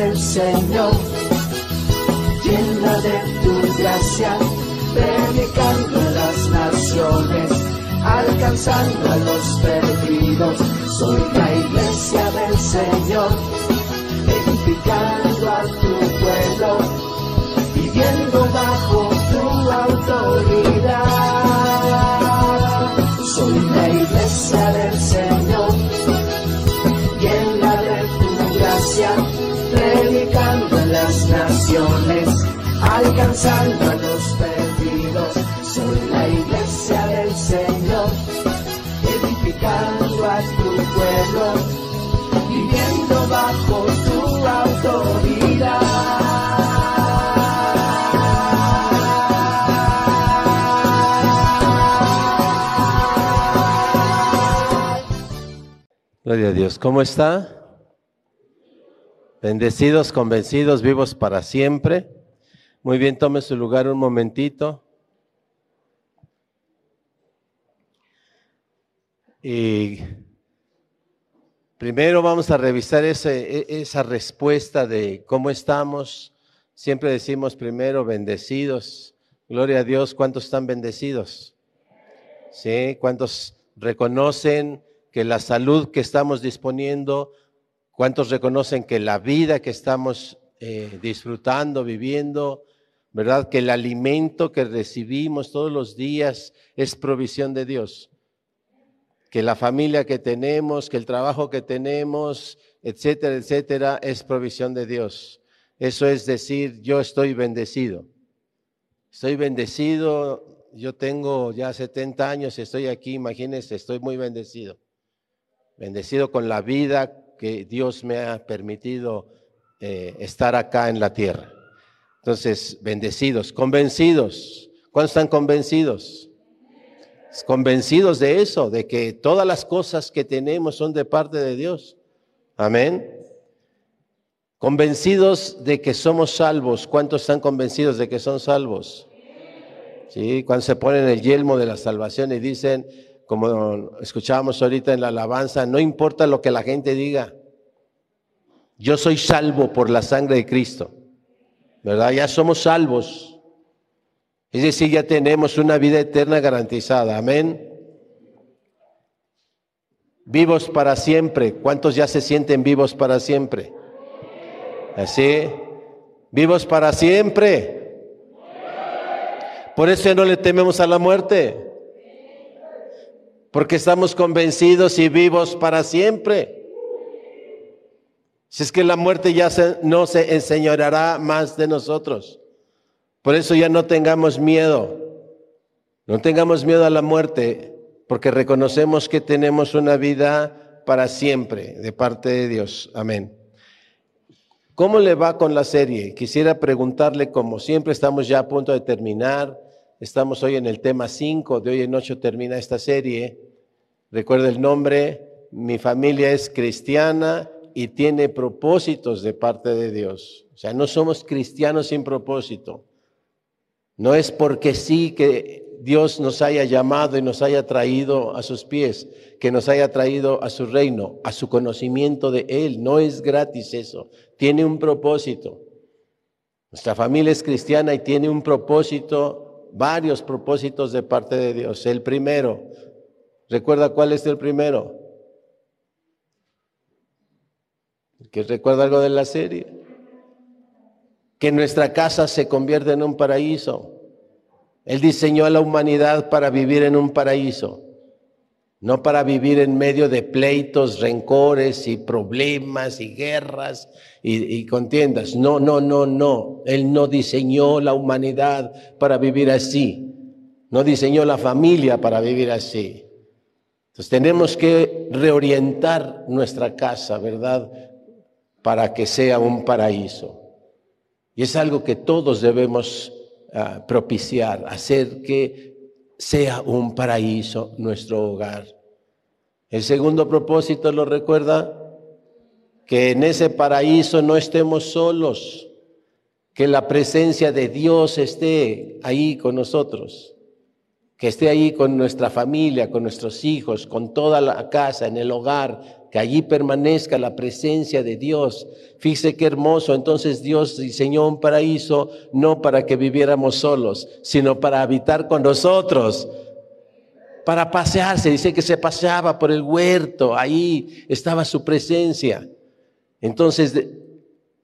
del Señor, llena de tu gracia, predicando a las naciones, alcanzando a los perdidos. Soy la iglesia del Señor, a las naciones, alcanzando a los perdidos. Soy la iglesia del Señor, edificando a tu pueblo, viviendo bajo tu autoridad. Gloria a Dios. ¿Cómo está? Bendecidos, convencidos, vivos para siempre. Muy bien, tome su lugar un momentito. Y primero vamos a revisar e- esa respuesta de cómo estamos. Siempre decimos primero bendecidos. Gloria a Dios, ¿cuántos están bendecidos? ¿Sí? ¿Cuántos reconocen que la salud que estamos disponiendo, cuántos reconocen que la vida que estamos eh, disfrutando, viviendo, ¿verdad? Que el alimento que recibimos todos los días es provisión de Dios. Que la familia que tenemos, que el trabajo que tenemos, etcétera, etcétera, es provisión de Dios. Eso es decir, yo estoy bendecido. Estoy bendecido, yo tengo ya 70 años, estoy aquí, imagínense, estoy muy bendecido. Bendecido con la vida que Dios me ha permitido eh, estar acá en la tierra. Entonces, bendecidos, convencidos. ¿Cuántos están convencidos? Convencidos de eso, de que todas las cosas que tenemos son de parte de Dios. Amén. Convencidos de que somos salvos. ¿Cuántos están convencidos de que son salvos? Sí, cuando se ponen el yelmo de la salvación y dicen, como escuchábamos ahorita en la alabanza, no importa lo que la gente diga, yo soy salvo por la sangre de Cristo, ¿verdad? Ya somos salvos. Es decir, ya tenemos una vida eterna garantizada, amén. Vivos para siempre. ¿Cuántos ya se sienten vivos para siempre? Así, vivos para siempre. Por eso ya no le tememos a la muerte. Porque estamos convencidos y vivos para siempre. Si es que la muerte ya no se enseñoreará más de nosotros. Por eso ya no tengamos miedo. No tengamos miedo a la muerte, porque reconocemos que tenemos una vida para siempre de parte de Dios. Amén. ¿Cómo le va con la serie? Quisiera preguntarle, como siempre estamos ya a punto de terminar, estamos hoy en el tema 5, de hoy en 8 termina esta serie. Recuerda el nombre, mi familia es cristiana y tiene propósitos de parte de Dios. O sea, no somos cristianos sin propósito. No es porque sí que Dios nos haya llamado y nos haya traído a sus pies, que nos haya traído a su reino, a su conocimiento de Él. No es gratis eso. Tiene un propósito. Nuestra familia es cristiana y tiene un propósito, varios propósitos de parte de Dios. El primero, ¿recuerda cuál es el primero? ¿Que recuerda algo de la serie? Que nuestra casa se convierta en un paraíso. Él diseñó a la humanidad para vivir en un paraíso, no para vivir en medio de pleitos, rencores y problemas y guerras y, y contiendas. No, no, no, no. Él no diseñó la humanidad para vivir así. No diseñó la familia para vivir así. Entonces tenemos que reorientar nuestra casa, ¿verdad? Para que sea un paraíso. Y es algo que todos debemos ah, propiciar, hacer que sea un paraíso nuestro hogar. El segundo propósito, ¿lo recuerda? Que en ese paraíso no estemos solos, que la presencia de Dios esté ahí con nosotros, que esté ahí con nuestra familia, con nuestros hijos, con toda la casa, en el hogar, que allí permanezca la presencia de Dios. Fíjese qué hermoso. Entonces Dios diseñó un paraíso no para que viviéramos solos, sino para habitar con nosotros. Para pasearse, dice que se paseaba por el huerto, ahí estaba su presencia. Entonces,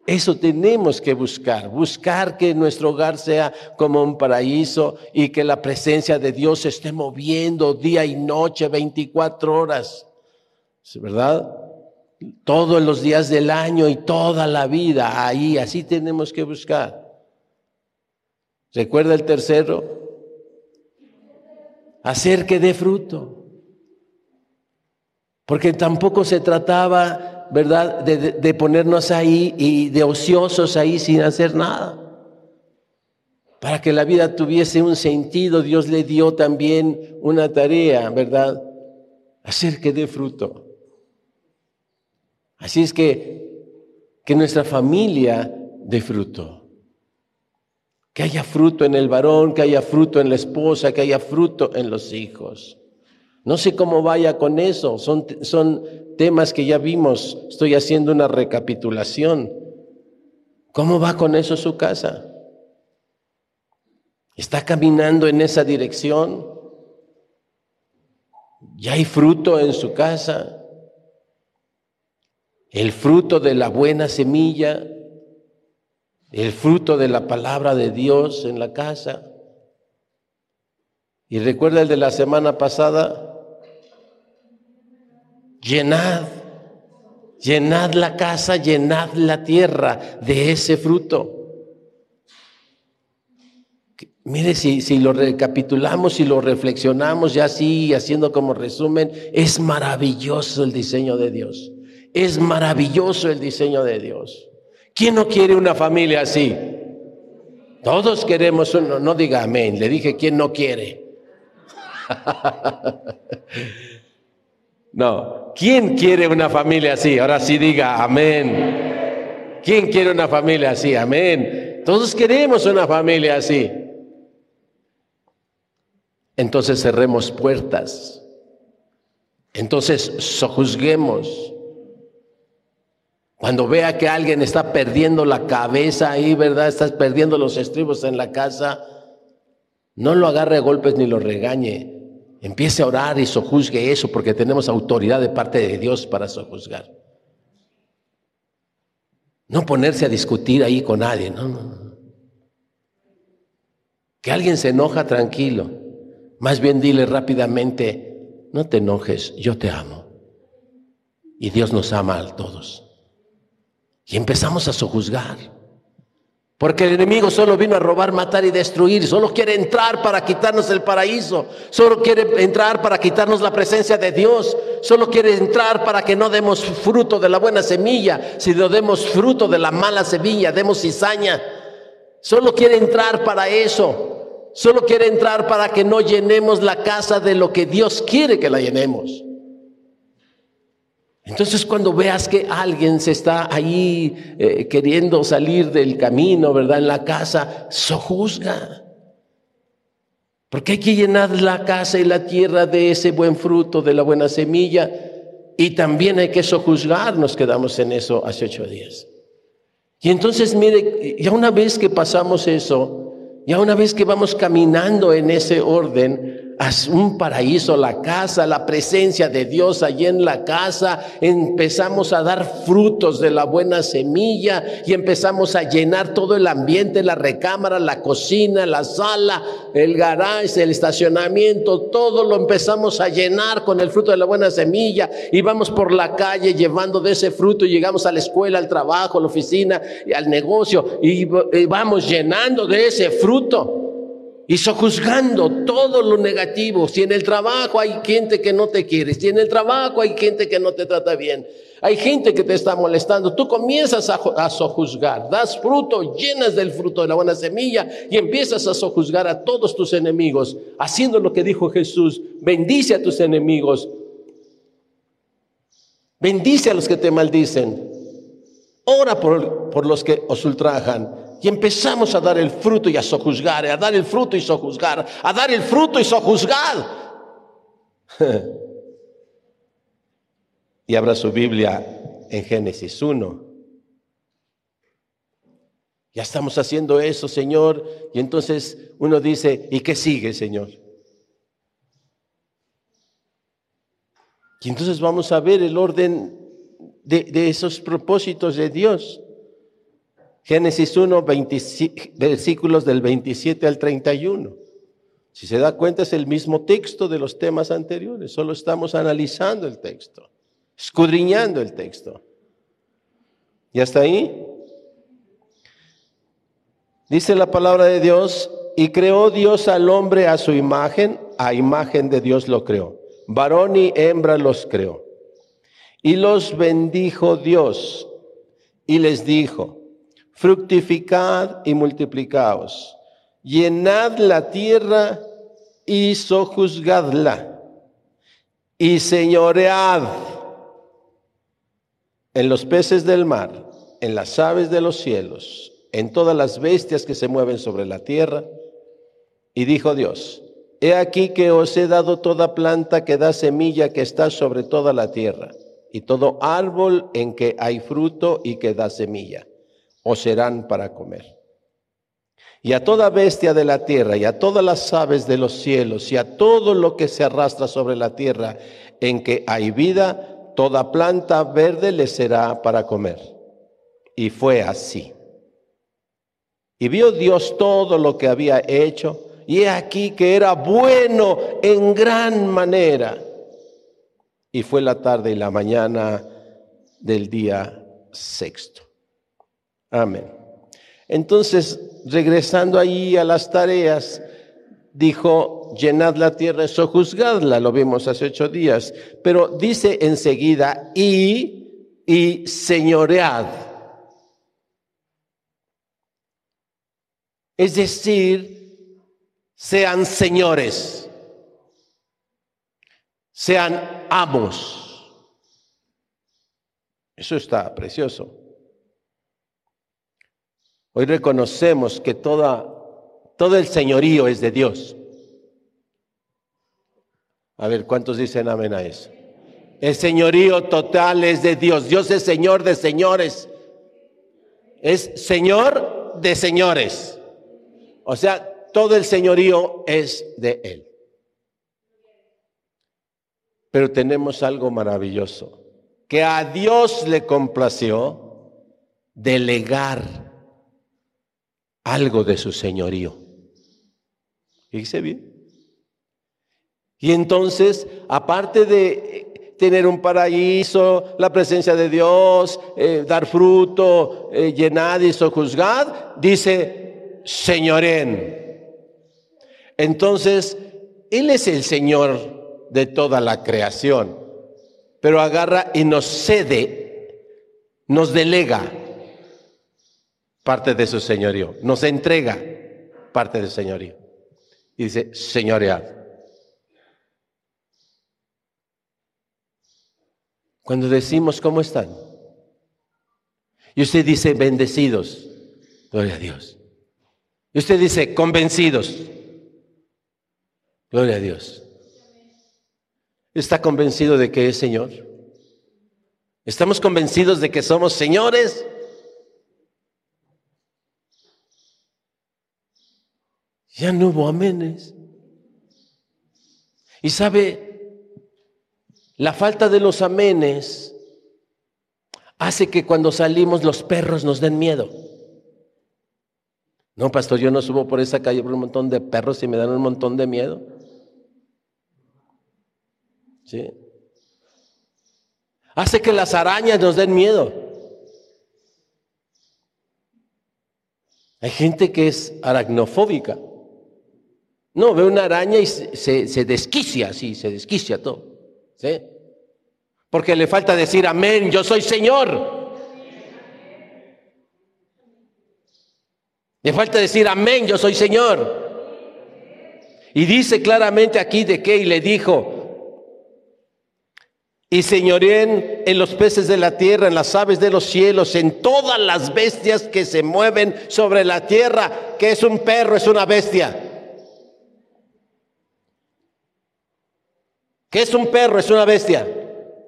eso tenemos que buscar, buscar que nuestro hogar sea como un paraíso y que la presencia de Dios se esté moviendo día y noche, 24 horas, ¿verdad? Todos los días del año y toda la vida, ahí, así tenemos que buscar. ¿Recuerda el tercero? Hacer que dé fruto. Porque tampoco se trataba ¿verdad? De, ponernos ahí y de ociosos ahí sin hacer nada. Para que la vida tuviese un sentido, Dios le dio también una tarea, ¿verdad? Hacer que dé fruto. Así es que, que nuestra familia dé fruto. Que haya fruto en el varón, que haya fruto en la esposa, que haya fruto en los hijos. No sé cómo vaya con eso, son, son temas que ya vimos, estoy haciendo una recapitulación. ¿Cómo va con eso su casa? ¿Está caminando en esa dirección? ¿Ya hay fruto en su casa? El fruto de la buena semilla, el fruto de la palabra de Dios en la casa. Y recuerda el de la semana pasada, llenad, llenad la casa, llenad la tierra de ese fruto. Mire, si, si lo recapitulamos, si lo reflexionamos ya así, haciendo como resumen, es maravilloso el diseño de Dios. Es maravilloso el diseño de Dios. ¿Quién no quiere una familia así? Todos queremos uno, no diga amén, le dije, ¿quién no quiere? No, ¿quién quiere una familia así? Ahora sí diga amén. ¿Quién quiere una familia así? Amén. Todos queremos una familia así. Entonces cerremos puertas. Entonces sojuzguemos. Cuando vea que alguien está perdiendo la cabeza ahí, ¿verdad? Estás perdiendo los estribos en la casa, no lo agarre a golpes ni lo regañe. Empiece a orar y sojuzgue eso porque tenemos autoridad de parte de Dios para sojuzgar. No ponerse a discutir ahí con nadie, no, no, Que alguien se enoja tranquilo. Más bien dile rápidamente, no te enojes, yo te amo. Y Dios nos ama a todos. Y empezamos a sojuzgar. Porque el enemigo solo vino a robar, matar y destruir. Solo quiere entrar para quitarnos el paraíso. Solo quiere entrar para quitarnos la presencia de Dios. Solo quiere entrar para que no demos fruto de la buena semilla, sino demos fruto de la mala semilla, demos cizaña. Solo quiere entrar para eso. Solo quiere entrar para que no llenemos la casa de lo que Dios quiere que la llenemos. Entonces cuando veas que alguien se está ahí eh, queriendo salir del camino, ¿verdad? En la casa, sojuzga. Porque hay que llenar la casa y la tierra de ese buen fruto, de la buena semilla. Y también hay que sojuzgar, nos quedamos en eso hace ocho días. Y entonces, mire, ya una vez que pasamos eso, ya una vez que vamos caminando en ese orden, un paraíso, la casa, la presencia de Dios allí en la casa. Empezamos a dar frutos de la buena semilla y empezamos a llenar todo el ambiente, la recámara, la cocina, la sala, el garage, el estacionamiento, todo lo empezamos a llenar con el fruto de la buena semilla. Y vamos por la calle llevando de ese fruto y llegamos a la escuela, al trabajo, a la oficina y al negocio. Y vamos llenando de ese fruto y sojuzgando todo lo negativo. Si en el trabajo hay gente que no te quiere, si en el trabajo hay gente que no te trata bien, hay gente que te está molestando, tú comienzas a, a sojuzgar, das fruto, llenas del fruto de la buena semilla y empiezas a sojuzgar a todos tus enemigos, haciendo lo que dijo Jesús, bendice a tus enemigos, bendice a los que te maldicen, ora por, por los que os ultrajan Y empezamos a dar el fruto y a sojuzgar, a dar el fruto y sojuzgar, a dar el fruto y sojuzgar. y abra su Biblia en Génesis 1. Ya estamos haciendo eso, Señor. Y entonces uno dice, ¿y qué sigue, Señor? Y entonces vamos a ver el orden de, esos propósitos de Dios. Génesis 1, versículos del 27 al 31. Si se da cuenta es el mismo texto de los temas anteriores, solo estamos analizando el texto, escudriñando el texto. ¿Y hasta ahí? Dice la palabra de Dios, y creó Dios al hombre a su imagen, a imagen de Dios lo creó. Varón y hembra los creó. Y los bendijo Dios y les dijo, fructificad y multiplicaos, llenad la tierra y sojuzgadla, y señoread en los peces del mar, en las aves de los cielos, en todas las bestias que se mueven sobre la tierra. Y dijo Dios, He aquí que os he dado toda planta que da semilla que está sobre toda la tierra, y todo árbol en que hay fruto y que da semilla, os serán para comer. Y a toda bestia de la tierra, y a todas las aves de los cielos, y a todo lo que se arrastra sobre la tierra en que hay vida, toda planta verde le será para comer. Y fue así. Y vio Dios todo lo que había hecho, y he aquí que era bueno en gran manera. Y fue la tarde y la mañana del día sexto. Amén. Entonces, regresando ahí a las tareas, dijo, llenad la tierra y sojuzgadla, lo vimos hace ocho días, pero dice enseguida, y, y señoread Es decir, sean señores, sean amos. Eso está precioso. Hoy reconocemos que toda, todo el señorío es de Dios. A ver, ¿cuántos dicen amén a eso? El señorío total es de Dios. Dios es Señor de señores. Es Señor de señores. O sea, todo el señorío es de Él. Pero tenemos algo maravilloso, que a Dios le complació delegar algo de su señorío. Fíjese bien. Y entonces, aparte de tener un paraíso, la presencia de Dios, eh, dar fruto, eh, llenar y sojuzgar, dice, señoren. Entonces, Él es el Señor de toda la creación, pero agarra y nos cede, nos delega parte de su señorío, nos entrega parte del señorío. Y dice, señoread. Cuando decimos, ¿cómo están? Y usted dice, bendecidos. Gloria a Dios. Y usted dice, convencidos. Gloria a Dios. ¿Está convencido de que es Señor? ¿Estamos convencidos de que somos señores? Ya no hubo amenes. Y sabe, la falta de los amenes hace que cuando salimos los perros nos den miedo. No, pastor, yo no subo por esa calle por un montón de perros y me dan un montón de miedo. ¿Sí? Hace que las arañas nos den miedo. Hay gente que es aracnofóbica. No, ve una araña y se, desquicia, sí, se desquicia todo. ¿Sí? Porque le falta decir amén, yo soy Señor. Le falta decir amén, yo soy Señor. Y dice claramente aquí de qué y le dijo, y señoreen en los peces de la tierra, en las aves de los cielos, en todas las bestias que se mueven sobre la tierra. que es un perro? Es una bestia. ¿Qué es un perro? Es una bestia.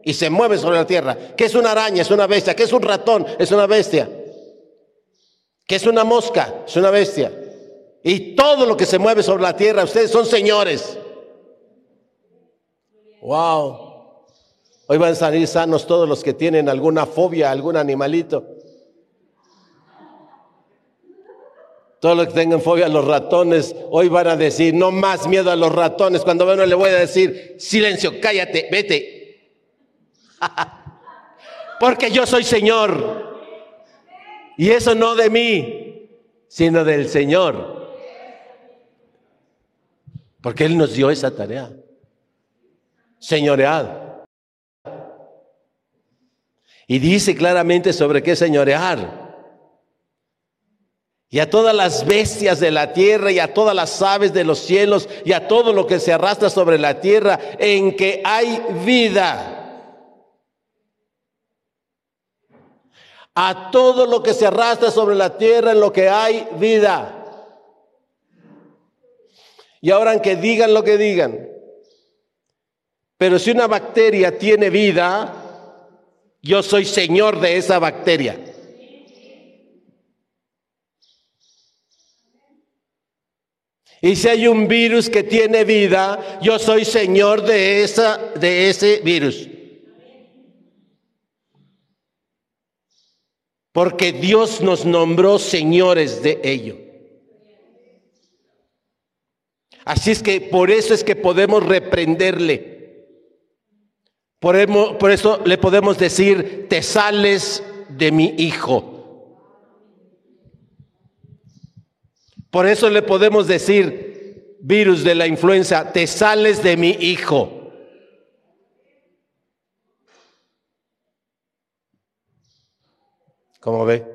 Y se mueve sobre la tierra. ¿Qué es una araña? Es una bestia. ¿Qué es un ratón? Es una bestia. ¿Qué es una mosca? Es una bestia. Y todo lo que se mueve sobre la tierra, ustedes son señores. Wow. Hoy van a salir sanos todos los que tienen alguna fobia, algún animalito. Todos los que tengan fobia a los ratones, hoy van a decir, no más miedo a los ratones. Cuando bueno le voy a decir, silencio, cállate, vete. Porque yo soy Señor. Y eso no de mí, sino del Señor. Porque Él nos dio esa tarea. Señoread. Y dice claramente sobre qué señorear. Y a todas las bestias de la tierra y a todas las aves de los cielos y a todo lo que se arrastra sobre la tierra en que hay vida. A todo lo que se arrastra sobre la tierra en lo que hay vida. Y ahora que digan lo que digan. Pero si una bacteria tiene vida, yo soy señor de esa bacteria. Y si hay un virus que tiene vida, yo soy señor de, esa, de ese virus. Porque Dios nos nombró señores de ello. Así es que por eso es que podemos reprenderle. Por, eso le podemos decir, te sales de mi hijo. Por eso le podemos decir, virus de la influenza, te sales de mi hijo. ¿Cómo ve?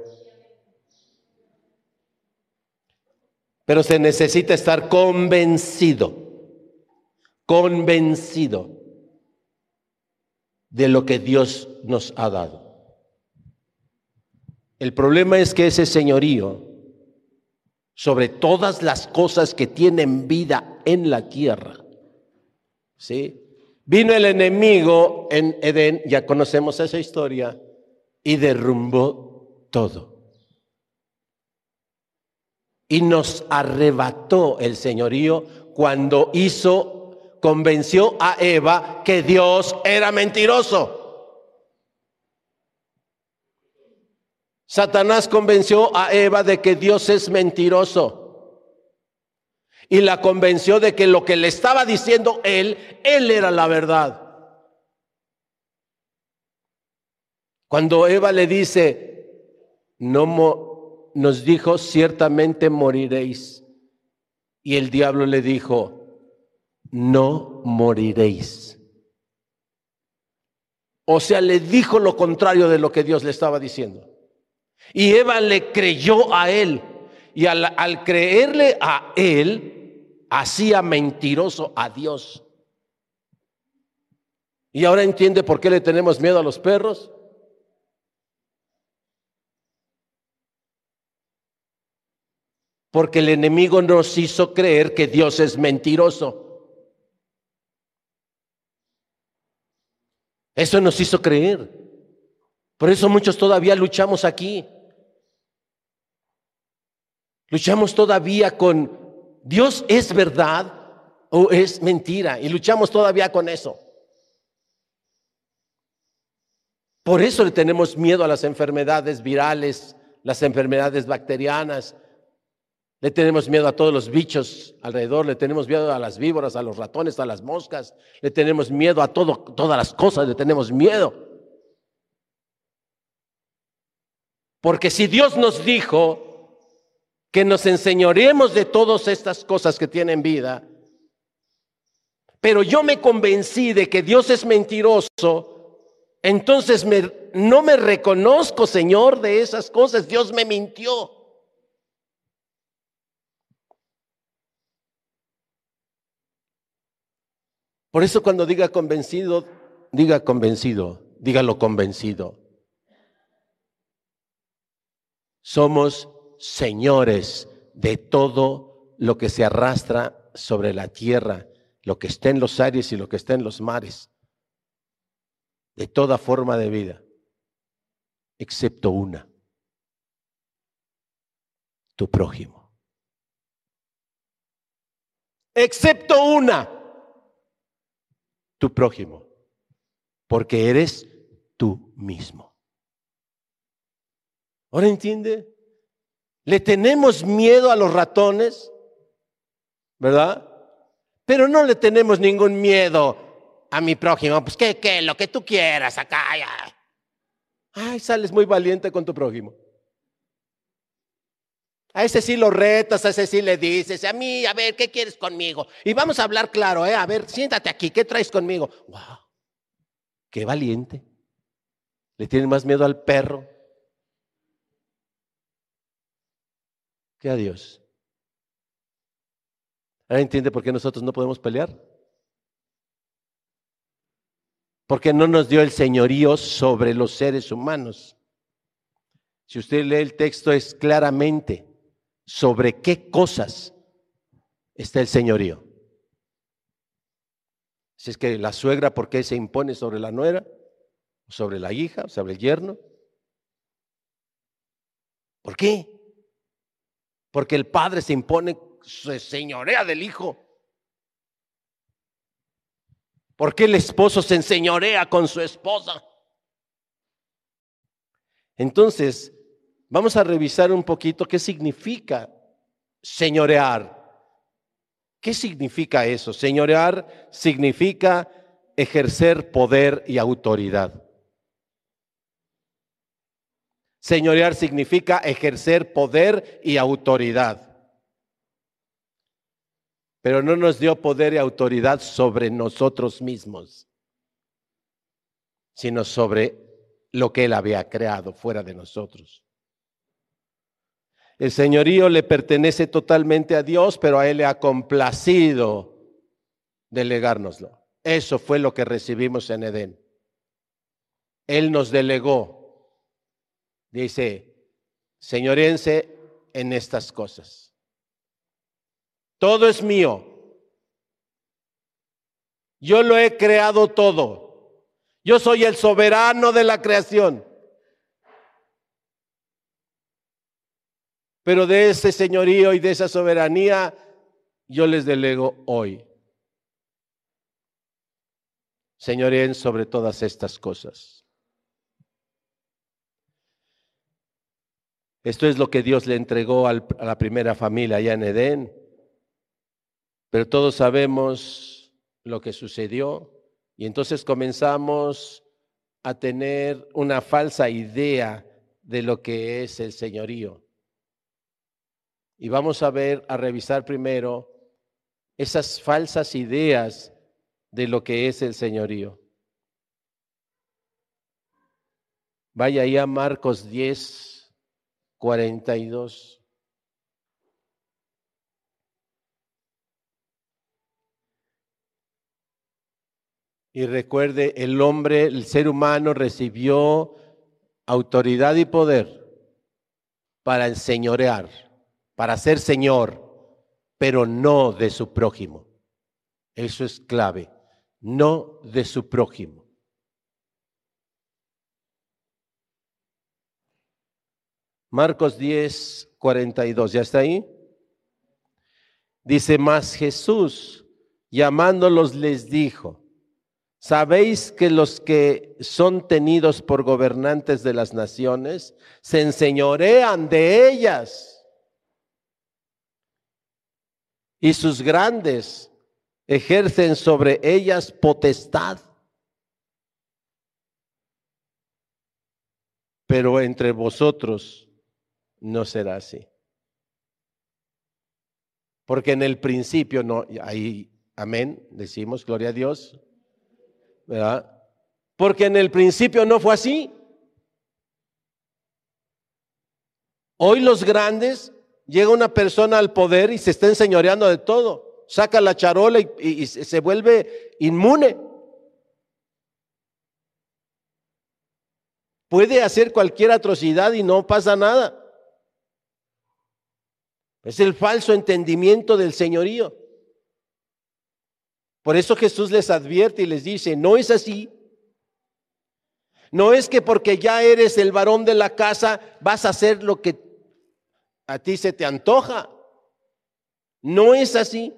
Pero se necesita estar convencido, convencido de lo que Dios nos ha dado. El problema es que ese señorío sobre todas las cosas que tienen vida en la tierra, ¿sí? Vino el enemigo en Edén, ya conocemos esa historia, y derrumbó todo. Y nos arrebató el señorío cuando hizo convenció a Eva que Dios era mentiroso. Satanás convenció a Eva de que Dios es mentiroso. Y la convenció de que lo que le estaba diciendo él, él era la verdad. Cuando Eva le dice, no nos dijo, ciertamente moriréis. Y el diablo le dijo, no moriréis. O sea, le dijo lo contrario de lo que Dios le estaba diciendo. Y Eva le creyó a él. Y al, creerle a él, hacía mentiroso a Dios. ¿Y ahora entiende por qué le tenemos miedo a los perros? Porque el enemigo nos hizo creer que Dios es mentiroso. Eso nos hizo creer. Por eso muchos todavía luchamos aquí. Luchamos todavía con Dios es verdad o es mentira. Y luchamos todavía con eso. Por eso le tenemos miedo a las enfermedades virales, las enfermedades bacterianas, le tenemos miedo a todos los bichos alrededor, le tenemos miedo a las víboras, a los ratones, a las moscas, le tenemos miedo a todo, todas las cosas, le tenemos miedo. Porque si Dios nos dijo que nos enseñaremos de todas estas cosas que tienen vida, pero yo me convencí de que Dios es mentiroso, entonces no me reconozco, Señor, de esas cosas. Dios me mintió. Por eso cuando diga convencido, diga convencido, dígalo convencido. Somos señores de todo lo que se arrastra sobre la tierra, lo que está en los aires y lo que está en los mares, de toda forma de vida, excepto una, tu prójimo. Excepto una, tu prójimo, porque eres tú mismo. ¿Ahora entiende? Le tenemos miedo a los ratones, ¿verdad? Pero no le tenemos ningún miedo a mi prójimo. Pues qué, qué, lo que tú quieras acá. Ya. Ay, sales muy valiente con tu prójimo. A ese sí lo retas, a ese sí le dices, a mí, a ver, ¿qué quieres conmigo? Y vamos a hablar claro, ¿eh? A ver, siéntate aquí, ¿qué traes conmigo? ¡Wow! ¡Qué valiente! Le tienen más miedo al perro a Dios. ¿Ahora entiende por qué nosotros no podemos pelear? Porque no nos dio el señorío sobre los seres humanos. Si usted lee el texto es claramente sobre qué cosas está el señorío. Si es que la suegra, ¿por qué se impone sobre la nuera? ¿Sobre la hija? ¿Sobre el yerno? ¿Por qué? Porque el padre se impone, se señorea del hijo. ¿Por qué el esposo se enseñorea con su esposa? Entonces, vamos a revisar un poquito qué significa señorear. ¿Qué significa eso? Señorear significa ejercer poder y autoridad. Señorear significa ejercer poder y autoridad. Pero no nos dio poder y autoridad sobre nosotros mismos, sino sobre lo que Él había creado fuera de nosotros. El señorío le pertenece totalmente a Dios, pero a Él le ha complacido delegárnoslo. Eso fue lo que recibimos en Edén. Él nos delegó dice, señorense en estas cosas. Todo es mío. Yo lo he creado todo. Yo soy el soberano de la creación. Pero de ese señorío y de esa soberanía yo les delego hoy. Señoren sobre todas estas cosas. Esto es lo que Dios le entregó a la primera familia allá en Edén. Pero todos sabemos lo que sucedió y entonces comenzamos a tener una falsa idea de lo que es el señorío. Y vamos a ver, a revisar primero esas falsas ideas de lo que es el señorío. Vaya ahí a Marcos 10, 42. Y recuerde, el hombre, el ser humano recibió autoridad y poder para enseñorear, para ser señor, pero no de su prójimo. Eso es clave, no de su prójimo. Marcos 10, 42, ¿ya está ahí? Dice, más Jesús, llamándolos, les dijo, ¿sabéis que los que son tenidos por gobernantes de las naciones se enseñorean de ellas? Y sus grandes ejercen sobre ellas potestad. Pero entre vosotros no será así. Porque en el principio no, ahí, amén, decimos, gloria a Dios, ¿verdad? Porque en el principio no fue así. Hoy los grandes, llega una persona al poder y se está enseñoreando de todo. Saca la charola y, y se vuelve inmune. puede hacer cualquier atrocidad y no pasa nada. Es el falso entendimiento del señorío. Por eso Jesús les advierte y les dice, no es así. No es que porque ya eres el varón de la casa vas a hacer lo que a ti se te antoja. No es así.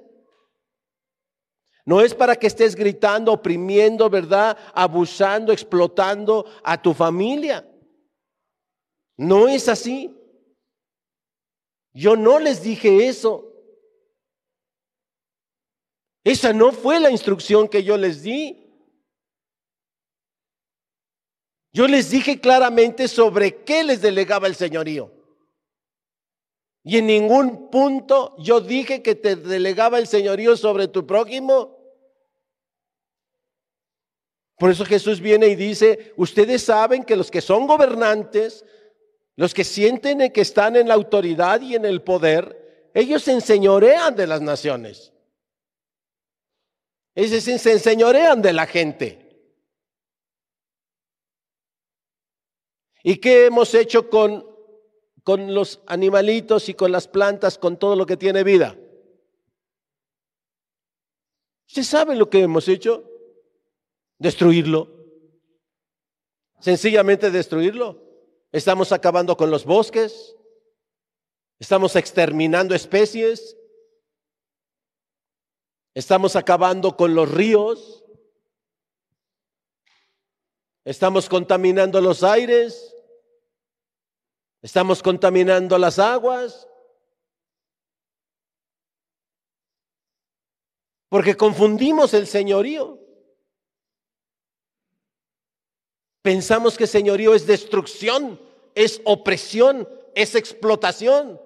No es para que estés gritando, oprimiendo, ¿verdad? Abusando, explotando a tu familia. No es así. Yo no les dije eso. Esa no fue la instrucción que yo les di. Yo les dije claramente sobre qué les delegaba el señorío. Y en ningún punto yo dije que te delegaba el señorío sobre tu prójimo. Por eso Jesús viene y dice, ustedes saben que los que son gobernantes, los que sienten que están en la autoridad y en el poder, ellos se enseñorean de las naciones. Ellos se enseñorean de la gente. ¿Y qué hemos hecho con con los animalitos y con las plantas, con todo lo que tiene vida. ¿Usted sabe lo que hemos hecho? Destruirlo. Sencillamente destruirlo. Estamos acabando con los bosques. Estamos exterminando especies. Estamos acabando con los ríos. Estamos contaminando los aires. Estamos contaminando las aguas. Porque confundimos el señorío. Pensamos que señorío es destrucción, es opresión, es explotación.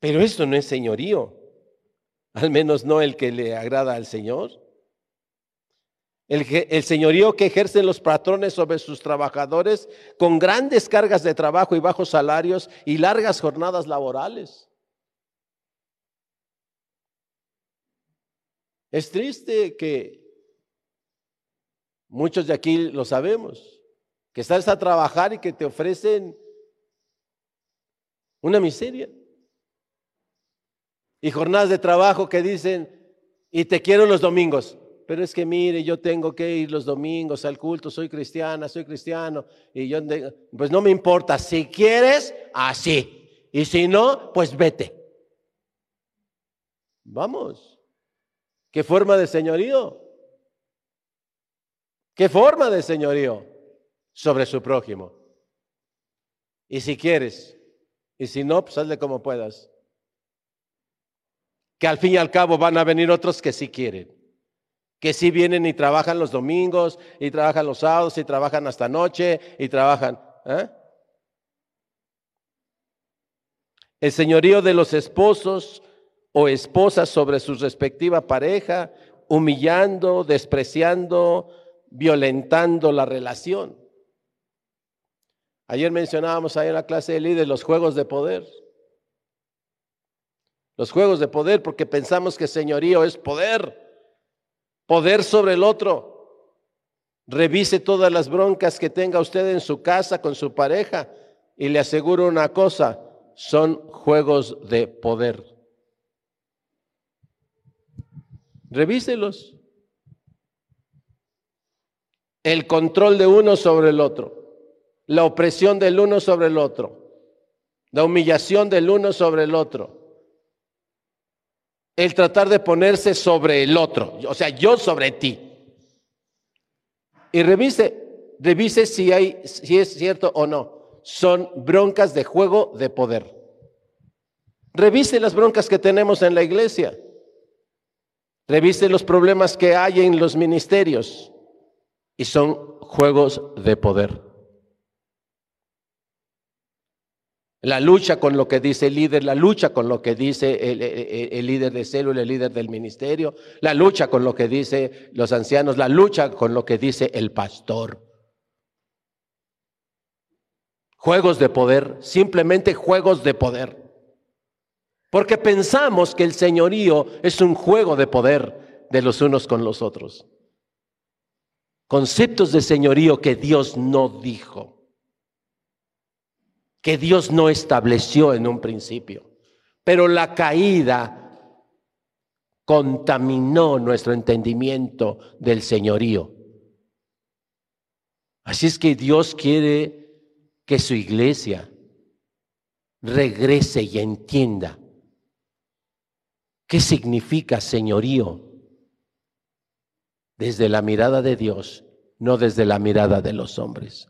Pero esto no es señorío, al menos no el que le agrada al Señor. El, señorío que ejercen los patrones sobre sus trabajadores con grandes cargas de trabajo y bajos salarios y largas jornadas laborales. Es triste que muchos de aquí lo sabemos, que estás a trabajar y que te ofrecen una miseria. Y jornadas de trabajo que dicen, y te quiero los domingos pero es que mire, yo tengo que ir los domingos al culto, soy cristiana, soy cristiano, y yo, pues no me importa, si quieres, así, y si no, pues vete. Vamos, ¿qué forma de señorío? ¿Qué forma de señorío sobre su prójimo? Y si quieres, y si no, pues hazle como puedas. Que al fin y al cabo van a venir otros que sí quieren que sí vienen y trabajan los domingos, y trabajan los sábados, y trabajan hasta noche, y trabajan. ¿eh? El señorío de los esposos o esposas sobre su respectiva pareja, humillando, despreciando, violentando la relación. Ayer mencionábamos ahí en la clase de líderes los juegos de poder. Los juegos de poder porque pensamos que señorío es poder poder sobre el otro. Revise todas las broncas que tenga usted en su casa con su pareja y le aseguro una cosa, son juegos de poder. Revíselos. El control de uno sobre el otro, la opresión del uno sobre el otro, la humillación del uno sobre el otro el tratar de ponerse sobre el otro, o sea, yo sobre ti. Y revise, revise si hay, si es cierto o no. Son broncas de juego de poder. Revise las broncas que tenemos en la iglesia. Revise los problemas que hay en los ministerios. Y son juegos de poder. La lucha con lo que dice el líder, la lucha con lo que dice el, líder de célula, el líder del ministerio, la lucha con lo que dice los ancianos, la lucha con lo que dice el pastor. Juegos de poder, simplemente juegos de poder. Porque pensamos que el señorío es un juego de poder de los unos con los otros. Conceptos de señorío que Dios no dijo, que Dios no estableció en un principio. Pero la caída contaminó nuestro entendimiento del señorío. Así es que Dios quiere que su iglesia regrese y entienda qué significa señorío desde la mirada de Dios, no desde la mirada de los hombres.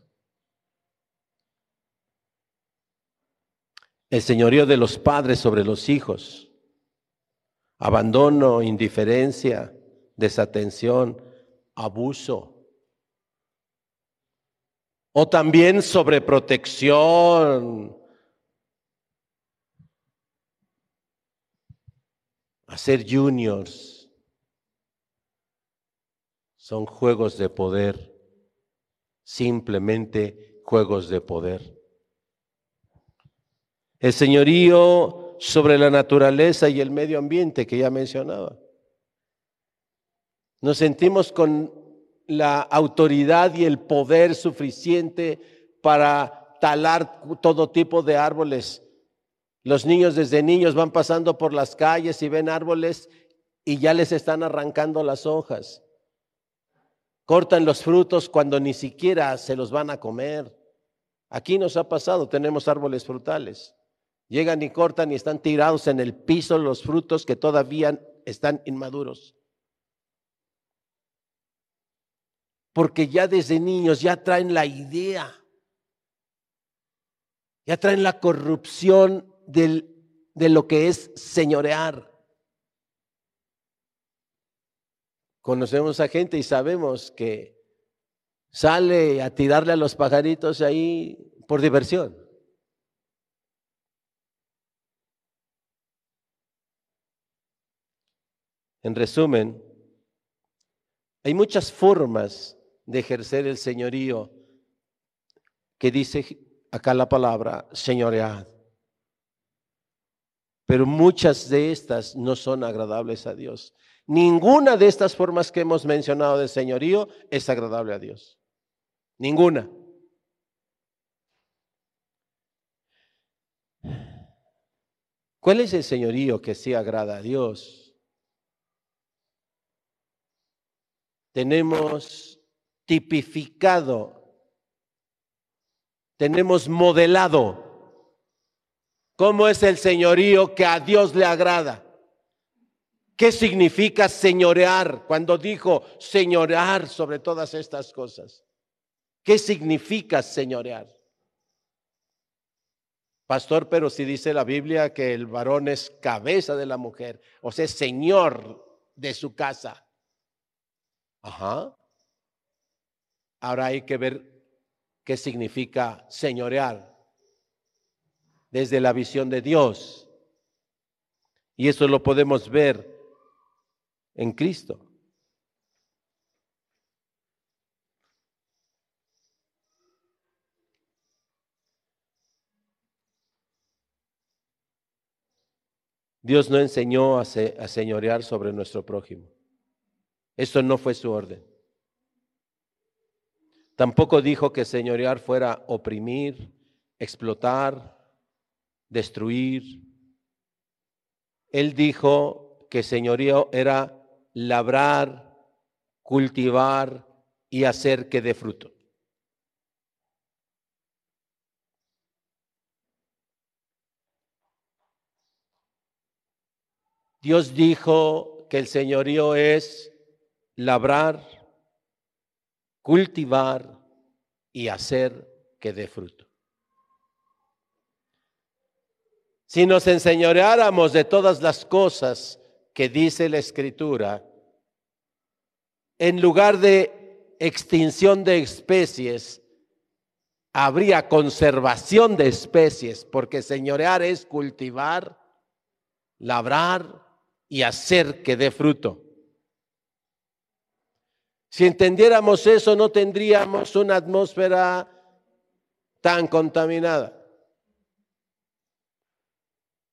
El señorío de los padres sobre los hijos, abandono, indiferencia, desatención, abuso. O también sobreprotección, hacer juniors, son juegos de poder, simplemente juegos de poder. El señorío sobre la naturaleza y el medio ambiente que ya mencionaba. Nos sentimos con la autoridad y el poder suficiente para talar todo tipo de árboles. Los niños desde niños van pasando por las calles y ven árboles y ya les están arrancando las hojas. Cortan los frutos cuando ni siquiera se los van a comer. Aquí nos ha pasado, tenemos árboles frutales. Llegan y cortan y están tirados en el piso los frutos que todavía están inmaduros. Porque ya desde niños ya traen la idea, ya traen la corrupción de lo que es señorear. Conocemos a gente y sabemos que sale a tirarle a los pajaritos ahí por diversión. En resumen, hay muchas formas de ejercer el señorío que dice acá la palabra señoread. Pero muchas de estas no son agradables a Dios. Ninguna de estas formas que hemos mencionado de señorío es agradable a Dios. Ninguna. ¿Cuál es el señorío que sí agrada a Dios? Tenemos tipificado, tenemos modelado cómo es el señorío que a Dios le agrada. ¿Qué significa señorear? Cuando dijo señorear sobre todas estas cosas. ¿Qué significa señorear? Pastor, pero si dice la Biblia que el varón es cabeza de la mujer, o sea, señor de su casa. Ajá. Ahora hay que ver qué significa señorear desde la visión de Dios. Y eso lo podemos ver en Cristo. Dios no enseñó a, señorear sobre nuestro prójimo. Esto no fue su orden. Tampoco dijo que señorear fuera oprimir, explotar, destruir. Él dijo que señorío era labrar, cultivar y hacer que dé fruto. Dios dijo que el señorío es labrar, cultivar y hacer que dé fruto. Si nos enseñoreáramos de todas las cosas que dice la escritura, en lugar de extinción de especies, habría conservación de especies, porque señorear es cultivar, labrar y hacer que dé fruto. Si entendiéramos eso, no tendríamos una atmósfera tan contaminada.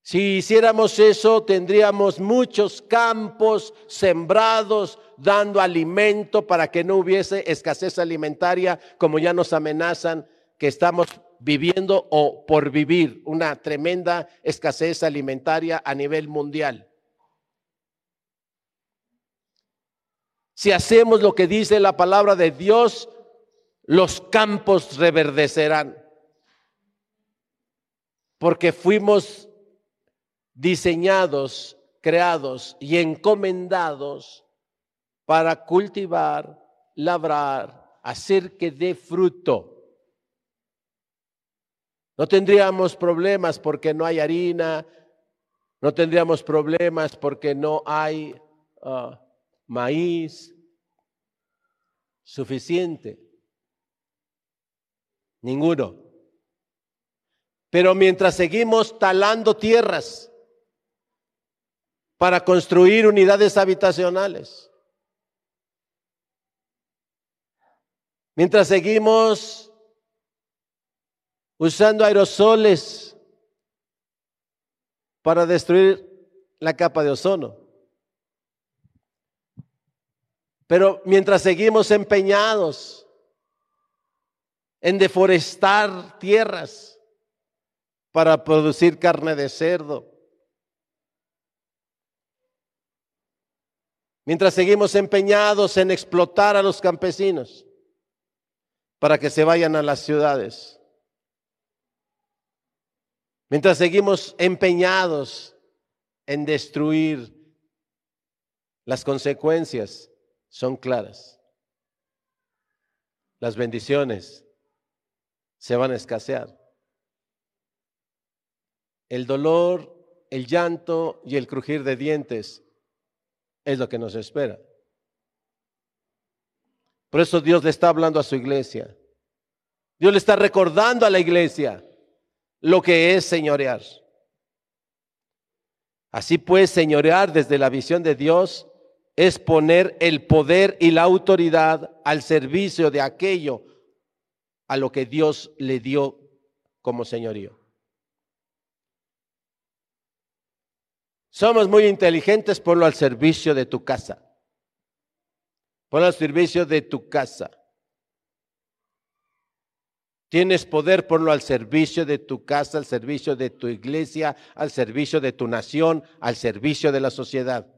Si hiciéramos eso, tendríamos muchos campos sembrados, dando alimento para que no hubiese escasez alimentaria, como ya nos amenazan que estamos viviendo o por vivir una tremenda escasez alimentaria a nivel mundial. Si hacemos lo que dice la palabra de Dios, los campos reverdecerán. Porque fuimos diseñados, creados y encomendados para cultivar, labrar, hacer que dé fruto. No tendríamos problemas porque no hay harina, no tendríamos problemas porque no hay ah, maíz suficiente. Ninguno. Pero mientras seguimos talando tierras, para construir unidades habitacionales. Mientras seguimos usando aerosoles para destruir la capa de ozono. Pero mientras seguimos empeñados en deforestar tierras para producir carne de cerdo, mientras seguimos empeñados en explotar a los campesinos para que se vayan a las ciudades, mientras seguimos empeñados en destruir, las consecuencias son claras. Las bendiciones se van a escasear. El dolor, el llanto y el crujir de dientes es lo que nos espera. Por eso Dios le está hablando a su iglesia. Dios le está recordando a la iglesia lo que es señorear. Así pues, señorear desde la visión de Dios es poner el poder y la autoridad al servicio de aquello a lo que Dios le dio como señorío. Somos muy inteligentes, ponlo al servicio de tu casa. Ponlo al servicio de tu casa. Tienes poder, ponlo al servicio de tu casa, al servicio de tu iglesia, al servicio de tu nación, al servicio de la sociedad.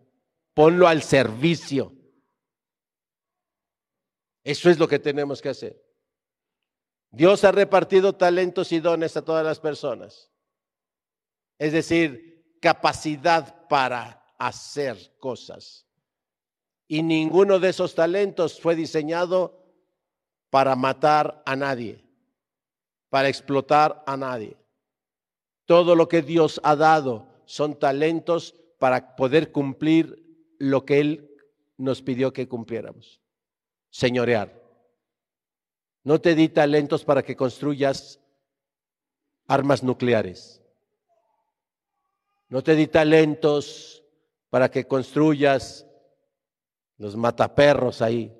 Ponlo al servicio. Eso es lo que tenemos que hacer. Dios ha repartido talentos y dones a todas las personas. Es decir, capacidad para hacer cosas. Y ninguno de esos talentos fue diseñado para matar a nadie, para explotar a nadie. Todo lo que Dios ha dado son talentos para poder cumplir lo que Él nos pidió que cumpliéramos. Señorear. No te di talentos para que construyas armas nucleares. No te di talentos para que construyas los mataperros ahí.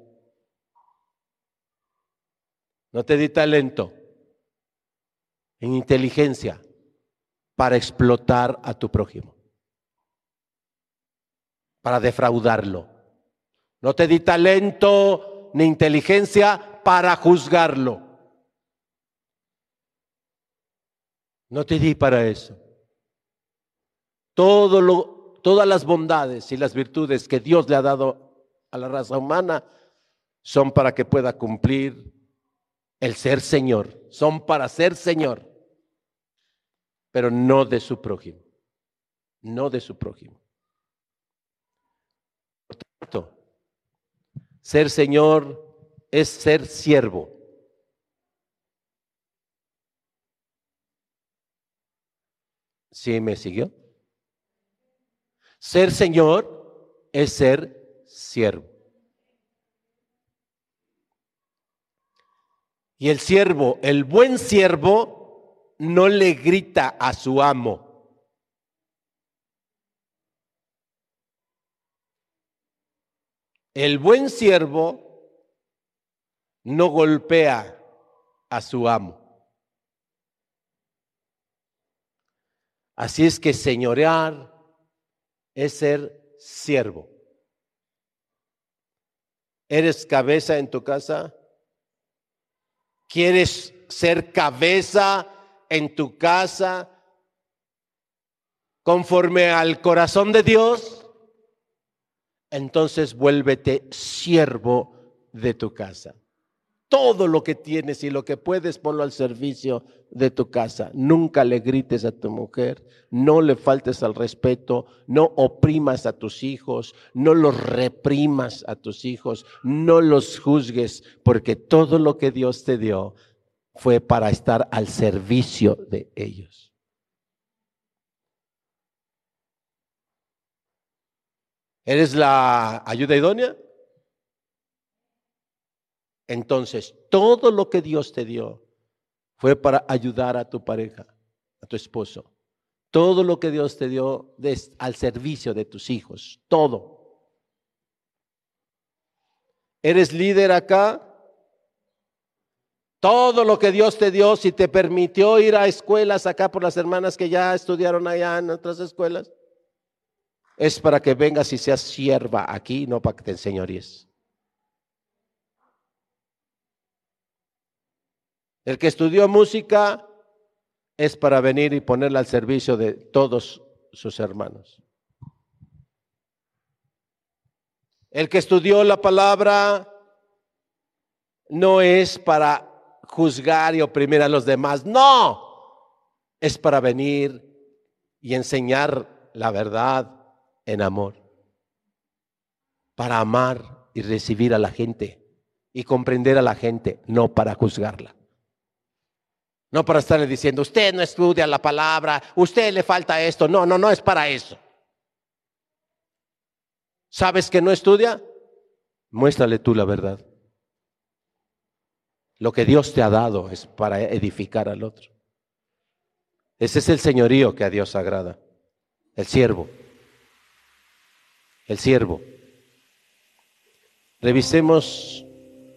No te di talento en inteligencia para explotar a tu prójimo, para defraudarlo. No te di talento ni inteligencia para juzgarlo. No te di para eso todas las bondades y las virtudes que Dios le ha dado a la raza humana son para que pueda cumplir el ser Señor, son para ser Señor, pero no de su prójimo, no de su prójimo. Por tanto, ser Señor es ser siervo. ¿Sí me siguió? Ser Señor es ser siervo. Y el siervo, el buen siervo, no le grita a su amo. El buen siervo no golpea a su amo. Así es que señorear es ser siervo. ¿Eres cabeza en tu casa? ¿Quieres ser cabeza en tu casa conforme al corazón de Dios? Entonces vuélvete siervo de tu casa todo lo que tienes y lo que puedes ponlo al servicio de tu casa. Nunca le grites a tu mujer, no le faltes al respeto, no oprimas a tus hijos, no los reprimas a tus hijos, no los juzgues, porque todo lo que Dios te dio fue para estar al servicio de ellos. ¿Eres la ayuda idónea? Entonces, todo lo que Dios te dio fue para ayudar a tu pareja, a tu esposo. Todo lo que Dios te dio al servicio de tus hijos, todo. ¿Eres líder acá? Todo lo que Dios te dio, si te permitió ir a escuelas acá por las hermanas que ya estudiaron allá en otras escuelas, es para que vengas y seas sierva aquí, no para que te enseñories. El que estudió música es para venir y ponerla al servicio de todos sus hermanos. El que estudió la palabra no es para juzgar y oprimir a los demás, no, es para venir y enseñar la verdad en amor, para amar y recibir a la gente y comprender a la gente, no para juzgarla. No para estarle diciendo, usted no estudia la palabra, usted le falta esto. No, no, no es para eso. ¿Sabes que no estudia? Muéstrale tú la verdad. Lo que Dios te ha dado es para edificar al otro. Ese es el señorío que a Dios agrada. El siervo. El siervo. Revisemos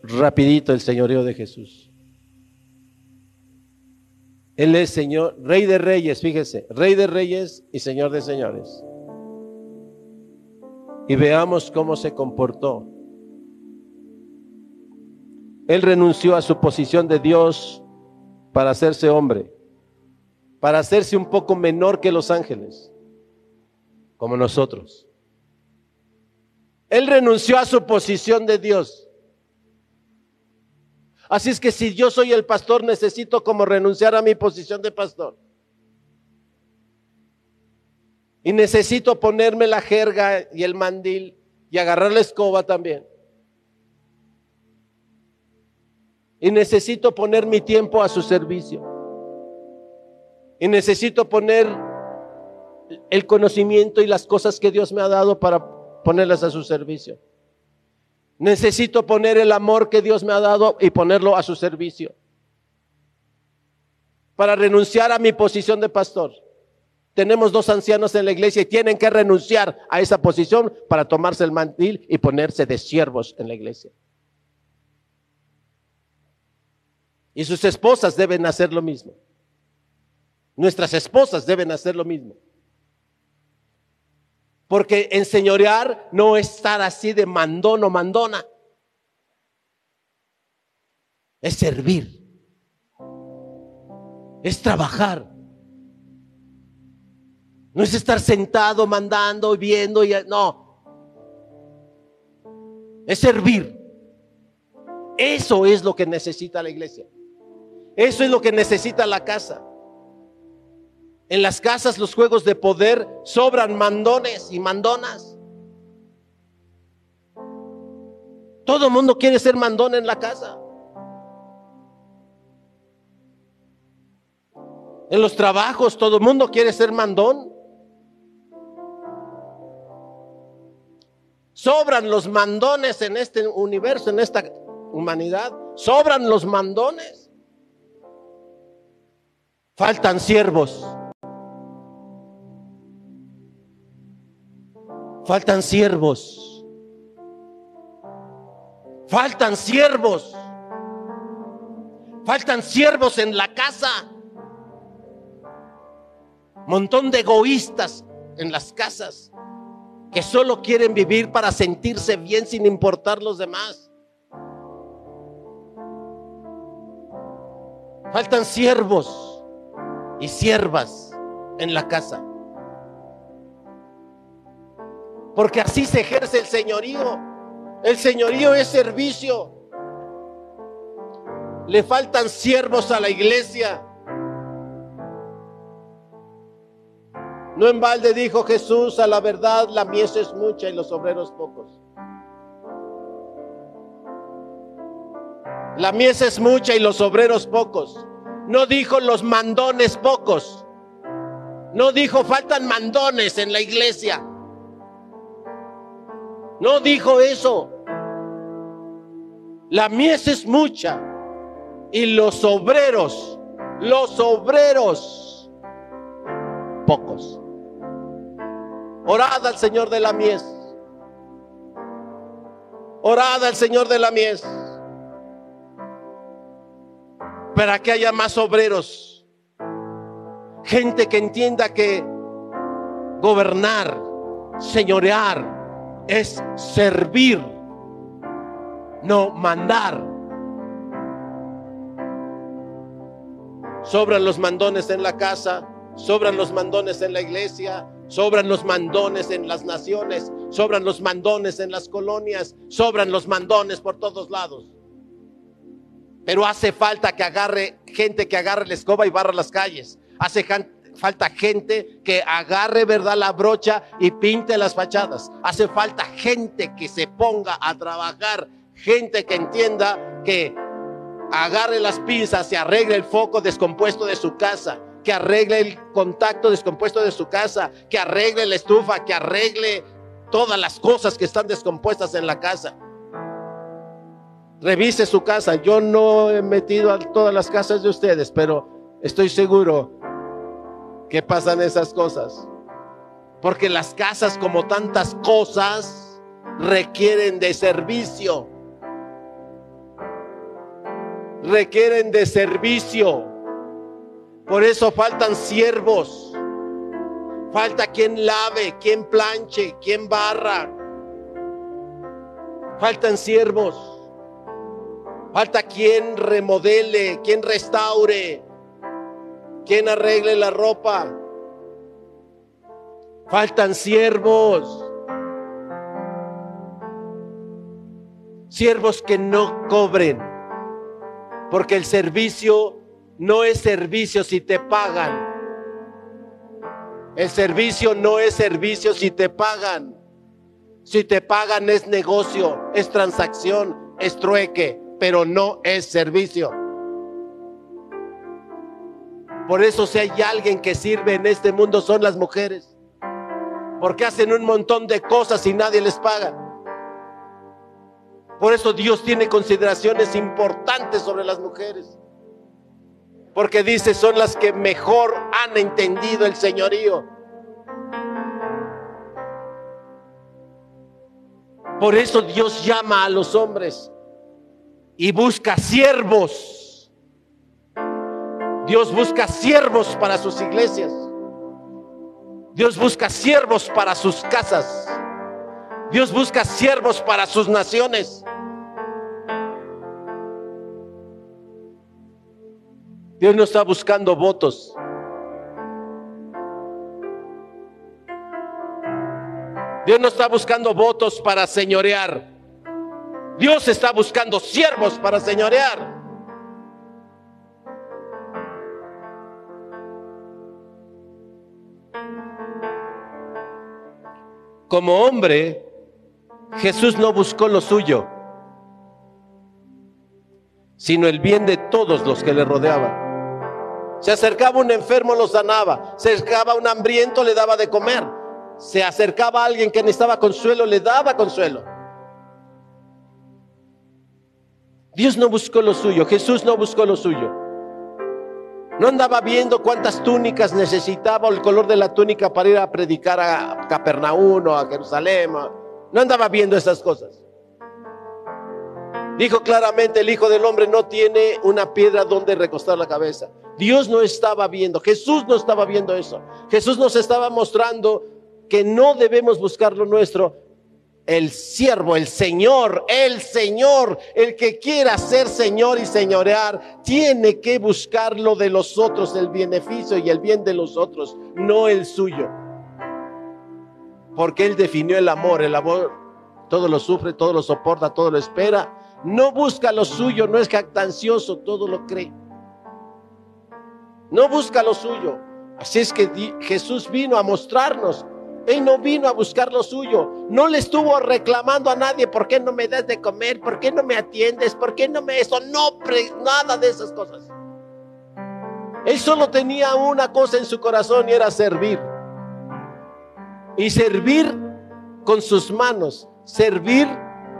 rapidito el señorío de Jesús. Él es Señor, Rey de Reyes, fíjese, Rey de Reyes y Señor de Señores. Y veamos cómo se comportó. Él renunció a su posición de Dios para hacerse hombre, para hacerse un poco menor que los ángeles, como nosotros. Él renunció a su posición de Dios Así es que si yo soy el pastor, necesito como renunciar a mi posición de pastor. Y necesito ponerme la jerga y el mandil y agarrar la escoba también. Y necesito poner mi tiempo a su servicio. Y necesito poner el conocimiento y las cosas que Dios me ha dado para ponerlas a su servicio. Necesito poner el amor que Dios me ha dado y ponerlo a su servicio. Para renunciar a mi posición de pastor. Tenemos dos ancianos en la iglesia y tienen que renunciar a esa posición para tomarse el mantil y ponerse de siervos en la iglesia. Y sus esposas deben hacer lo mismo. Nuestras esposas deben hacer lo mismo. Porque enseñorear no es estar así de mandón o mandona. Es servir. Es trabajar. No es estar sentado mandando viendo y no. Es servir. Eso es lo que necesita la iglesia. Eso es lo que necesita la casa. En las casas los juegos de poder sobran mandones y mandonas. Todo el mundo quiere ser mandón en la casa. En los trabajos todo el mundo quiere ser mandón. Sobran los mandones en este universo, en esta humanidad. Sobran los mandones. Faltan siervos. Faltan siervos. Faltan siervos. Faltan siervos en la casa. Montón de egoístas en las casas que solo quieren vivir para sentirse bien sin importar los demás. Faltan siervos y siervas en la casa. Porque así se ejerce el señorío. El señorío es servicio. Le faltan siervos a la iglesia. No en balde dijo Jesús, a la verdad la mies es mucha y los obreros pocos. La mies es mucha y los obreros pocos. No dijo los mandones pocos. No dijo faltan mandones en la iglesia. No dijo eso. La mies es mucha y los obreros, los obreros pocos. Orad al Señor de la mies. Orad al Señor de la mies. Para que haya más obreros. Gente que entienda que gobernar, señorear, es servir, no mandar. Sobran los mandones en la casa, sobran los mandones en la iglesia, Sobran los mandones en las naciones, sobran los mandones en las colonias, sobran los mandones por todos lados. Pero hace falta que agarre gente que agarre la escoba y barra las calles. Hace falta gente que agarre, ¿verdad?, la brocha y pinte las fachadas. Hace falta gente que se ponga a trabajar, gente que entienda que agarre las pinzas y arregle el foco descompuesto de su casa que arregle el contacto descompuesto de su casa, que arregle la estufa, que arregle todas las cosas que están descompuestas en la casa. Revise su casa. Yo no he metido a todas las casas de ustedes, pero estoy seguro que pasan esas cosas. Porque las casas, como tantas cosas, requieren de servicio. Requieren de servicio. Por eso faltan siervos. Falta quien lave, quien planche, quien barra. Faltan siervos. Falta quien remodele, quien restaure, quien arregle la ropa. Faltan siervos. Siervos que no cobren, porque el servicio no es servicio si te pagan. El servicio no es servicio si te pagan. Si te pagan es negocio, es transacción, es trueque, pero no es servicio. Por eso si hay alguien que sirve en este mundo son las mujeres. Porque hacen un montón de cosas y nadie les paga. Por eso Dios tiene consideraciones importantes sobre las mujeres. Porque dice, son las que mejor han entendido el señorío. Por eso Dios llama a los hombres y busca siervos. Dios busca siervos para sus iglesias. Dios busca siervos para sus casas. Dios busca siervos para sus naciones. Dios no está buscando votos. Dios no está buscando votos para señorear. Dios está buscando siervos para señorear. Como hombre, Jesús no buscó lo suyo, sino el bien de todos los que le rodeaban. Se acercaba un enfermo, lo sanaba. Se acercaba un hambriento, le daba de comer. Se acercaba a alguien que necesitaba consuelo, le daba consuelo. Dios no buscó lo suyo, Jesús no buscó lo suyo. No andaba viendo cuántas túnicas necesitaba o el color de la túnica para ir a predicar a Capernaum o a Jerusalén. No andaba viendo esas cosas. Dijo claramente, el Hijo del Hombre no tiene una piedra donde recostar la cabeza. Dios no estaba viendo, Jesús no estaba viendo eso. Jesús nos estaba mostrando que no debemos buscar lo nuestro. El siervo, el Señor, el Señor, el que quiera ser Señor y señorear, tiene que buscar lo de los otros, el beneficio y el bien de los otros, no el suyo. Porque Él definió el amor, el amor todo lo sufre, todo lo soporta, todo lo espera. No busca lo suyo, no es jactancioso, todo lo cree. No busca lo suyo. Así es que Jesús vino a mostrarnos. Él no vino a buscar lo suyo. No le estuvo reclamando a nadie, ¿por qué no me das de comer? ¿Por qué no me atiendes? ¿Por qué no me eso? No, nada de esas cosas. Él solo tenía una cosa en su corazón y era servir. Y servir con sus manos, servir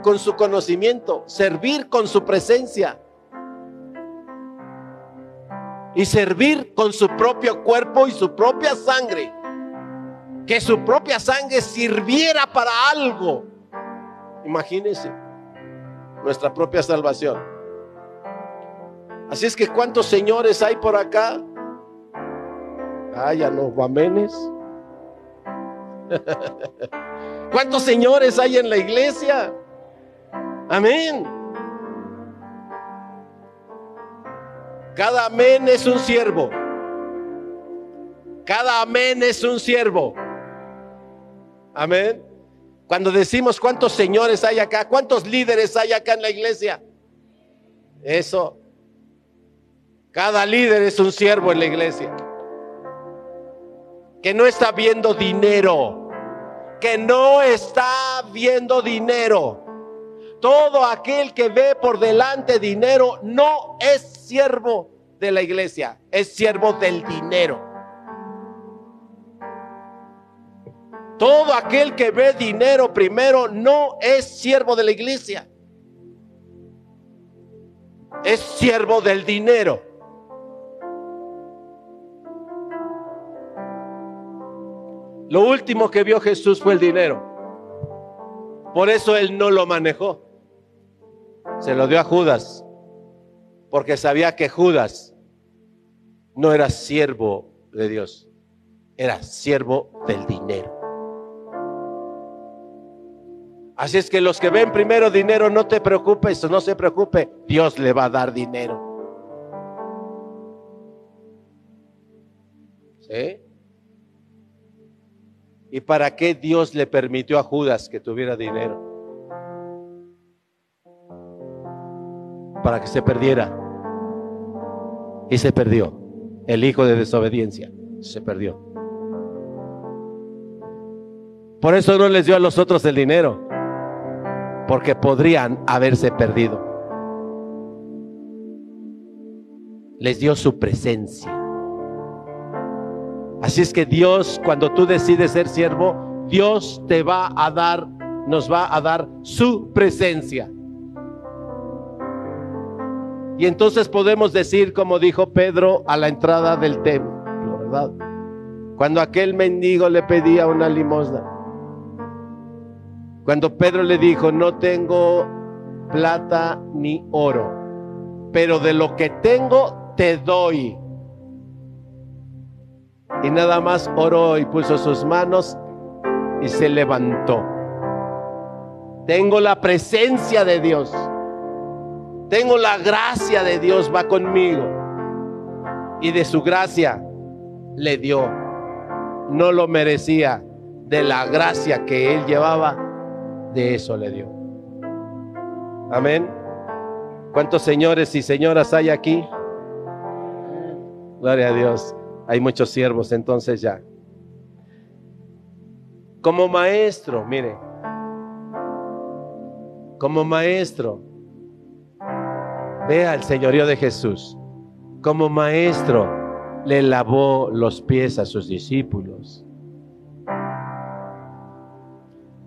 con su conocimiento, servir con su presencia y servir con su propio cuerpo y su propia sangre. Que su propia sangre sirviera para algo. Imagínense nuestra propia salvación. Así es que cuántos señores hay por acá. Ay, a los guamenes. ¿Cuántos señores hay en la iglesia? Amén. Cada amén es un siervo. Cada amén es un siervo. Amén. Cuando decimos cuántos señores hay acá, cuántos líderes hay acá en la iglesia. Eso. Cada líder es un siervo en la iglesia. Que no está viendo dinero. Que no está viendo dinero. Todo aquel que ve por delante dinero no es siervo de la iglesia, es siervo del dinero. Todo aquel que ve dinero primero no es siervo de la iglesia. Es siervo del dinero. Lo último que vio Jesús fue el dinero. Por eso él no lo manejó. Se lo dio a Judas, porque sabía que Judas no era siervo de Dios, era siervo del dinero. Así es que los que ven primero dinero, no te preocupes, no se preocupe, Dios le va a dar dinero. ¿Sí? ¿Y para qué Dios le permitió a Judas que tuviera dinero? para que se perdiera. Y se perdió. El hijo de desobediencia se perdió. Por eso no les dio a los otros el dinero, porque podrían haberse perdido. Les dio su presencia. Así es que Dios, cuando tú decides ser siervo, Dios te va a dar, nos va a dar su presencia. Y entonces podemos decir, como dijo Pedro a la entrada del templo, ¿verdad? Cuando aquel mendigo le pedía una limosna. Cuando Pedro le dijo, no tengo plata ni oro, pero de lo que tengo te doy. Y nada más oró y puso sus manos y se levantó. Tengo la presencia de Dios. Tengo la gracia de Dios, va conmigo. Y de su gracia le dio. No lo merecía. De la gracia que él llevaba, de eso le dio. Amén. ¿Cuántos señores y señoras hay aquí? Gloria a Dios. Hay muchos siervos entonces ya. Como maestro, mire. Como maestro Vea el señorío de Jesús. Como maestro le lavó los pies a sus discípulos.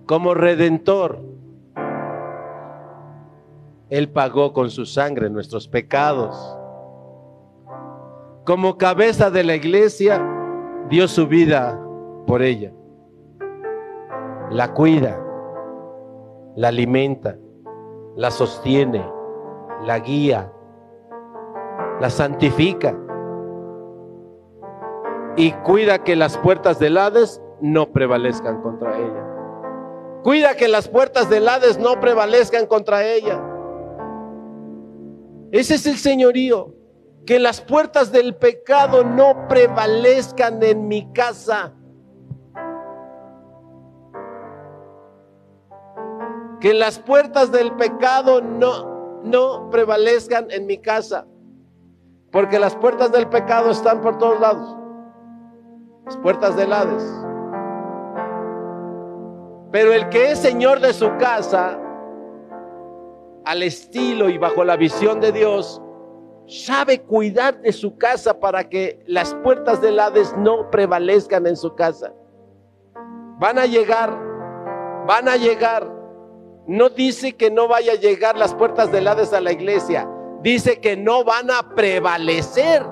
Como redentor, Él pagó con su sangre nuestros pecados. Como cabeza de la iglesia, dio su vida por ella. La cuida, la alimenta, la sostiene la guía, la santifica y cuida que las puertas del Hades no prevalezcan contra ella. Cuida que las puertas del Hades no prevalezcan contra ella. Ese es el señorío. Que las puertas del pecado no prevalezcan en mi casa. Que las puertas del pecado no, no prevalezcan en mi casa. Porque las puertas del pecado están por todos lados. Las puertas del Hades. Pero el que es señor de su casa, al estilo y bajo la visión de Dios, sabe cuidar de su casa para que las puertas del Hades no prevalezcan en su casa. Van a llegar, van a llegar. No dice que no vaya a llegar las puertas del Hades a la iglesia. Dice que no van a prevalecer.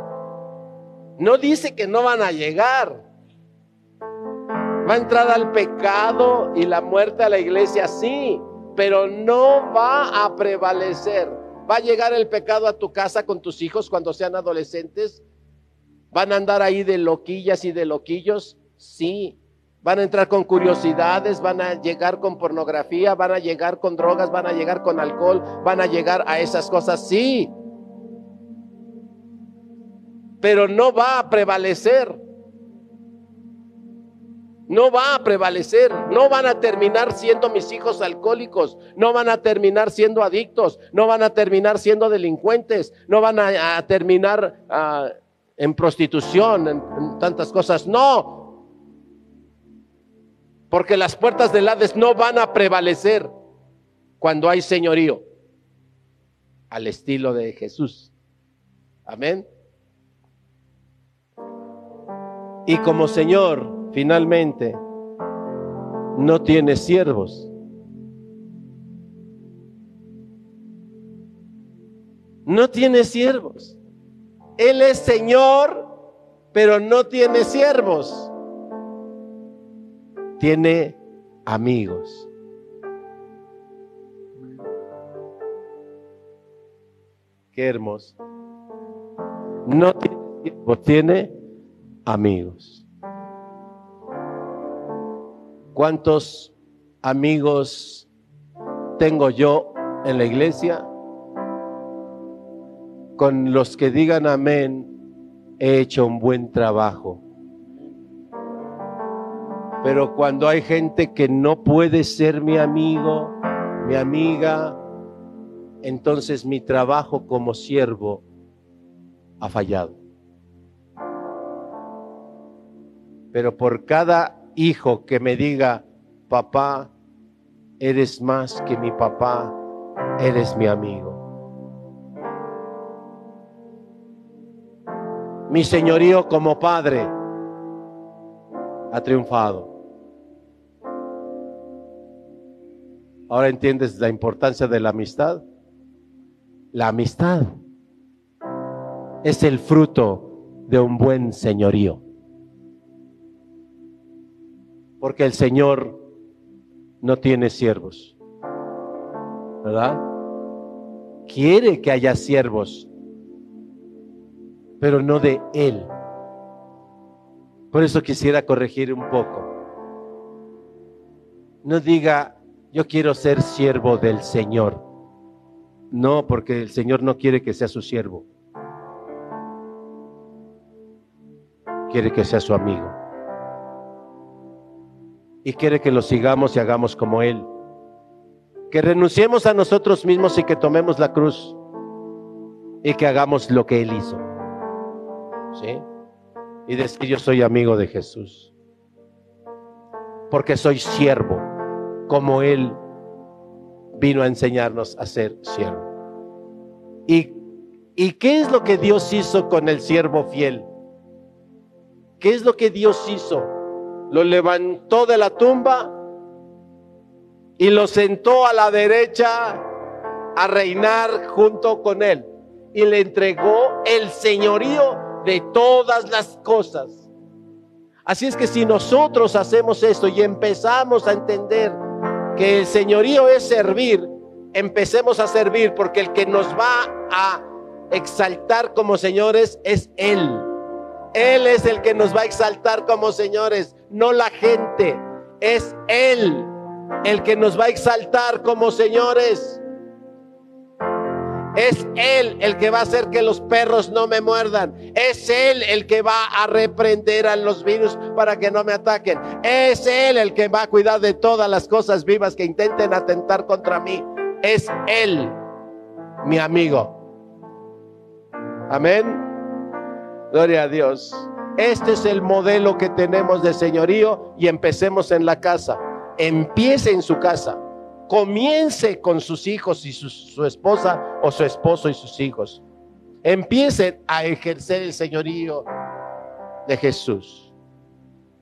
No dice que no van a llegar. Va a entrar al pecado y la muerte a la iglesia, sí, pero no va a prevalecer. ¿Va a llegar el pecado a tu casa con tus hijos cuando sean adolescentes? ¿Van a andar ahí de loquillas y de loquillos? Sí. ¿Van a entrar con curiosidades? ¿Van a llegar con pornografía? ¿Van a llegar con drogas? ¿Van a llegar con alcohol? ¿Van a llegar a esas cosas? Sí. Pero no va a prevalecer. No va a prevalecer, no van a terminar siendo mis hijos alcohólicos, no van a terminar siendo adictos, no van a terminar siendo delincuentes, no van a, terminar ah, en prostitución, en, en tantas cosas. No, porque las puertas del Hades no van a prevalecer cuando hay señorío, al estilo de Jesús. Amén. Y como Señor, finalmente no tiene siervos. No tiene siervos. Él es Señor, pero no tiene siervos. Tiene amigos. Qué hermoso. No tiene siervos, tiene amigos. ¿Cuántos amigos tengo yo en la iglesia? Con los que digan amén, he hecho un buen trabajo. Pero cuando hay gente que no puede ser mi amigo, mi amiga, entonces mi trabajo como siervo ha fallado. Pero por cada hijo que me diga, papá, eres más que mi papá, eres mi amigo. Mi señorío como padre ha triunfado. Ahora entiendes la importancia de la amistad. La amistad es el fruto de un buen señorío. Porque el Señor no tiene siervos. ¿Verdad? Quiere que haya siervos, pero no de Él. Por eso quisiera corregir un poco. No diga, yo quiero ser siervo del Señor. No, porque el Señor no quiere que sea su siervo. Quiere que sea su amigo y quiere que lo sigamos y hagamos como Él. Que renunciemos a nosotros mismos y que tomemos la cruz y que hagamos lo que Él hizo. ¿Sí? Y decir yo soy amigo de Jesús. Porque soy siervo, como Él vino a enseñarnos a ser siervo. ¿Y, ¿Y qué es lo que Dios hizo con el siervo fiel? ¿Qué es lo que Dios hizo? Lo levantó de la tumba y lo sentó a la derecha a reinar junto con él. Y le entregó el señorío de todas las cosas. Así es que si nosotros hacemos esto y empezamos a entender que el señorío es servir, empecemos a servir, porque el que nos va a exaltar como señores es Él. Él es el que nos va a exaltar como señores, no la gente. Es Él el que nos va a exaltar como señores. Es Él el que va a hacer que los perros no me muerdan. Es Él el que va a reprender a los virus para que no me ataquen. Es Él el que va a cuidar de todas las cosas vivas que intenten atentar contra mí. Es Él, mi amigo. Amén. Gloria a Dios. Este es el modelo que tenemos de señorío y empecemos en la casa. Empiece en su casa comience con sus hijos y su, esposa o su esposo y sus hijos. Empiecen a ejercer el señorío de Jesús,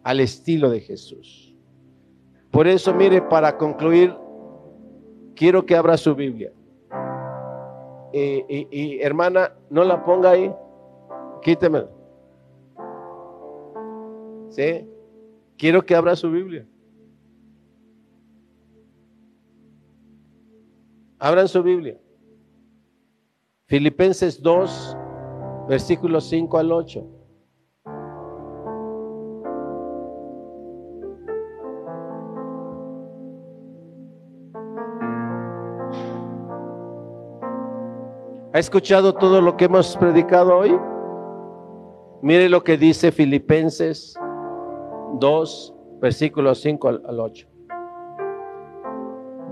al estilo de Jesús. Por eso, mire, para concluir, quiero que abra su Biblia. Y, hermana, no la ponga ahí, quíteme. ¿Sí? Quiero que abra su Biblia. Abran su Biblia. Filipenses 2, versículos 5 al 8. ¿Ha escuchado todo lo que hemos predicado hoy? Mire lo que dice Filipenses 2, versículos 5 al 8.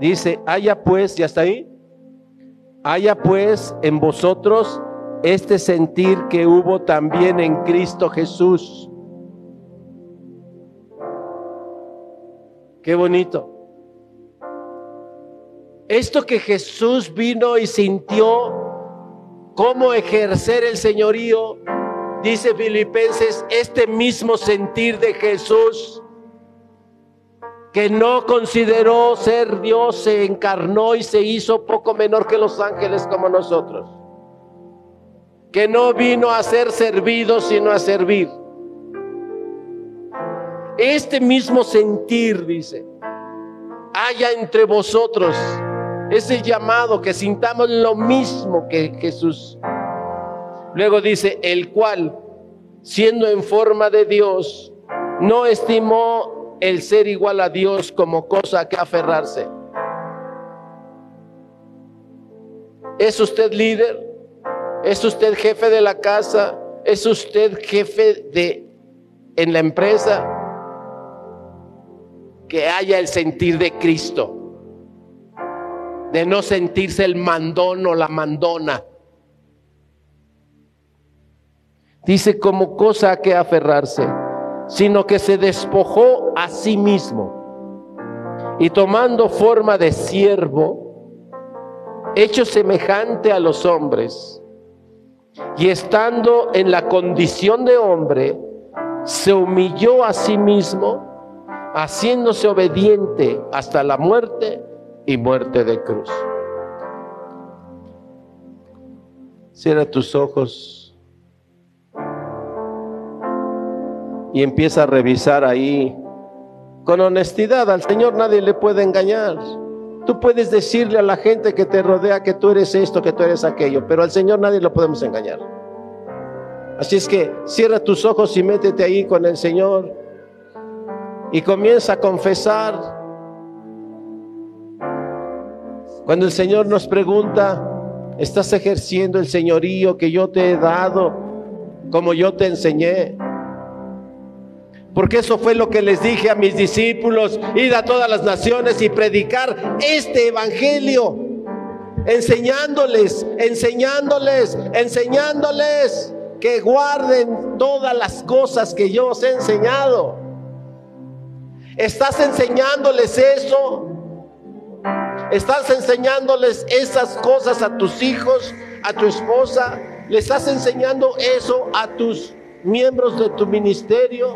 Dice, haya pues, ya está ahí, haya pues en vosotros este sentir que hubo también en Cristo Jesús. Qué bonito. Esto que Jesús vino y sintió, cómo ejercer el señorío, dice Filipenses, este mismo sentir de Jesús que no consideró ser Dios, se encarnó y se hizo poco menor que los ángeles como nosotros. Que no vino a ser servido, sino a servir. Este mismo sentir, dice, haya entre vosotros ese llamado que sintamos lo mismo que Jesús. Luego dice, el cual, siendo en forma de Dios, no estimó el ser igual a Dios como cosa que aferrarse. ¿Es usted líder? ¿Es usted jefe de la casa? ¿Es usted jefe de en la empresa? Que haya el sentir de Cristo. De no sentirse el mandón o la mandona. Dice como cosa que aferrarse sino que se despojó a sí mismo y tomando forma de siervo, hecho semejante a los hombres, y estando en la condición de hombre, se humilló a sí mismo, haciéndose obediente hasta la muerte y muerte de cruz. Cierra tus ojos. Y empieza a revisar ahí con honestidad. Al Señor nadie le puede engañar. Tú puedes decirle a la gente que te rodea que tú eres esto, que tú eres aquello, pero al Señor nadie lo podemos engañar. Así es que cierra tus ojos y métete ahí con el Señor y comienza a confesar. Cuando el Señor nos pregunta, ¿estás ejerciendo el señorío que yo te he dado como yo te enseñé? Porque eso fue lo que les dije a mis discípulos, ir a todas las naciones y predicar este evangelio, enseñándoles, enseñándoles, enseñándoles que guarden todas las cosas que yo os he enseñado. ¿Estás enseñándoles eso? ¿Estás enseñándoles esas cosas a tus hijos, a tu esposa? ¿Le estás enseñando eso a tus miembros de tu ministerio?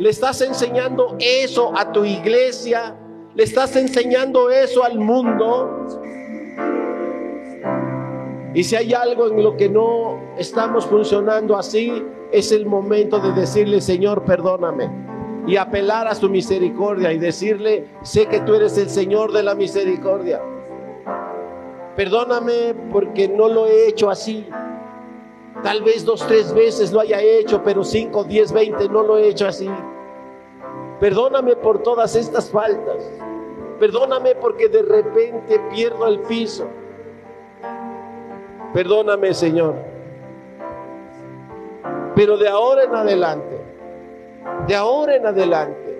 ¿Le estás enseñando eso a tu iglesia? ¿Le estás enseñando eso al mundo? Y si hay algo en lo que no estamos funcionando así, es el momento de decirle, Señor, perdóname. Y apelar a su misericordia y decirle, sé que tú eres el Señor de la misericordia. Perdóname porque no lo he hecho así. Tal vez dos, tres veces lo haya hecho, pero cinco, diez, veinte no lo he hecho así. Perdóname por todas estas faltas. Perdóname porque de repente pierdo el piso. Perdóname, Señor. Pero de ahora en adelante, de ahora en adelante,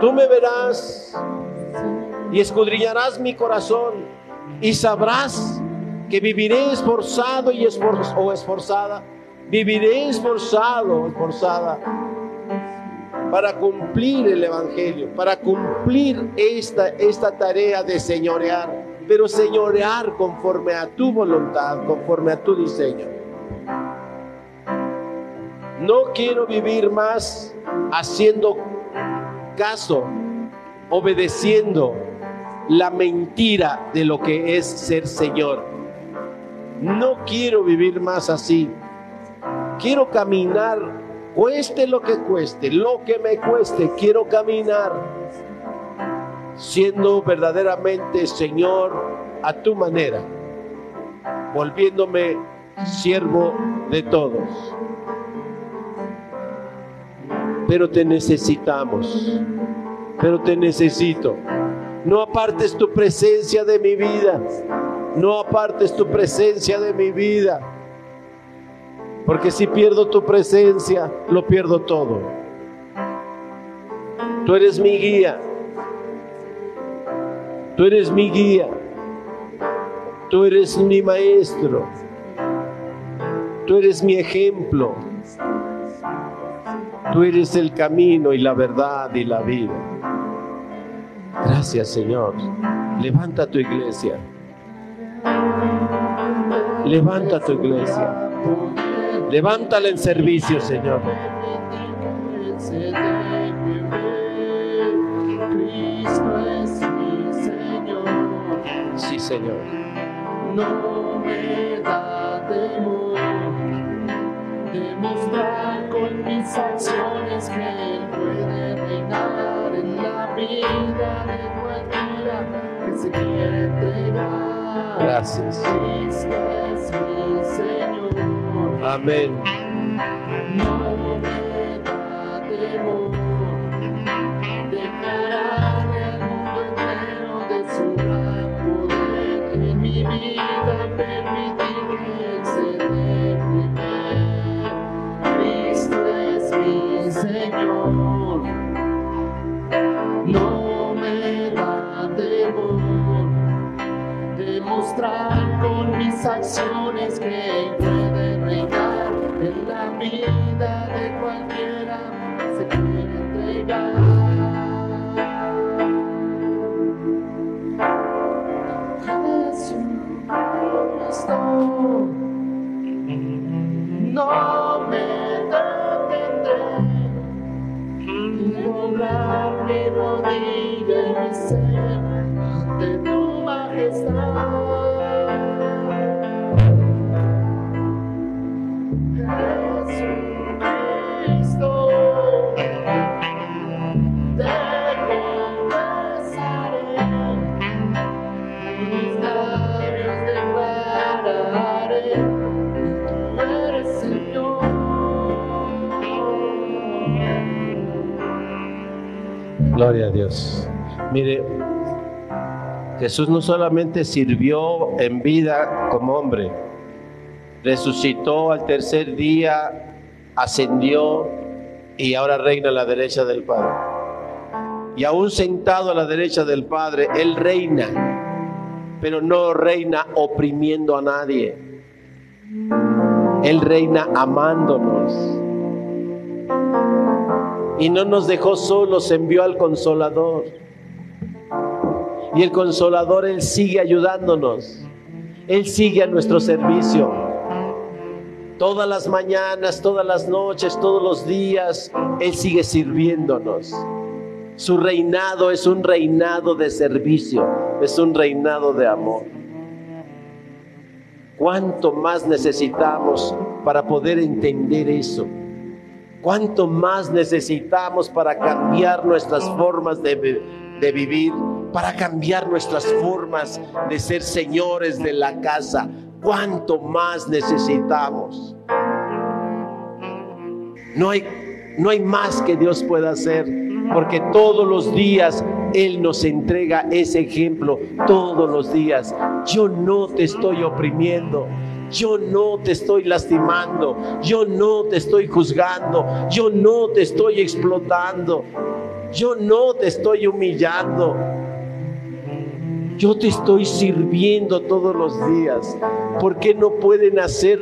tú me verás y escudriñarás mi corazón y sabrás que viviré esforzado y o esforzada, viviré esforzado o esforzada para cumplir el Evangelio, para cumplir esta, esta tarea de señorear, pero señorear conforme a tu voluntad, conforme a tu diseño. No quiero vivir más haciendo caso, obedeciendo la mentira de lo que es ser Señor. No quiero vivir más así. Quiero caminar, cueste lo que cueste, lo que me cueste, quiero caminar siendo verdaderamente Señor a tu manera, volviéndome siervo de todos. Pero te necesitamos, pero te necesito. No apartes tu presencia de mi vida. No apartes tu presencia de mi vida. Porque si pierdo tu presencia, lo pierdo todo. Tú eres mi guía. Tú eres mi guía. Tú eres mi maestro. Tú eres mi ejemplo. Tú eres el camino y la verdad y la vida. Gracias Señor. Levanta tu iglesia. Levanta tu iglesia. Levántala en servicio, Señor. Sí, Señor. No me da temor demostrar con mis acciones que Él puede reinar en la vida de cualquiera que se quiere entregar. Gracias. Amén. Gloria a Dios. Mire, Jesús no solamente sirvió en vida como hombre, resucitó al tercer día, ascendió y ahora reina a la derecha del Padre. Y aún sentado a la derecha del Padre, Él reina, pero no reina oprimiendo a nadie. Él reina amándonos. Y no nos dejó solos, envió al consolador. Y el consolador, Él sigue ayudándonos. Él sigue a nuestro servicio. Todas las mañanas, todas las noches, todos los días, Él sigue sirviéndonos. Su reinado es un reinado de servicio, es un reinado de amor. ¿Cuánto más necesitamos para poder entender eso? ¿Cuánto más necesitamos para cambiar nuestras formas de, de vivir para cambiar nuestras formas de ser señores de la casa. ¿Cuánto más necesitamos? No hay, no hay más que Dios pueda hacer, porque todos los días Él nos entrega ese ejemplo, todos los días. Yo no te estoy oprimiendo, yo no te estoy lastimando, yo no te estoy juzgando, yo no te estoy explotando, yo no te estoy humillando. Yo te estoy sirviendo todos los días. ¿Por qué no pueden hacer,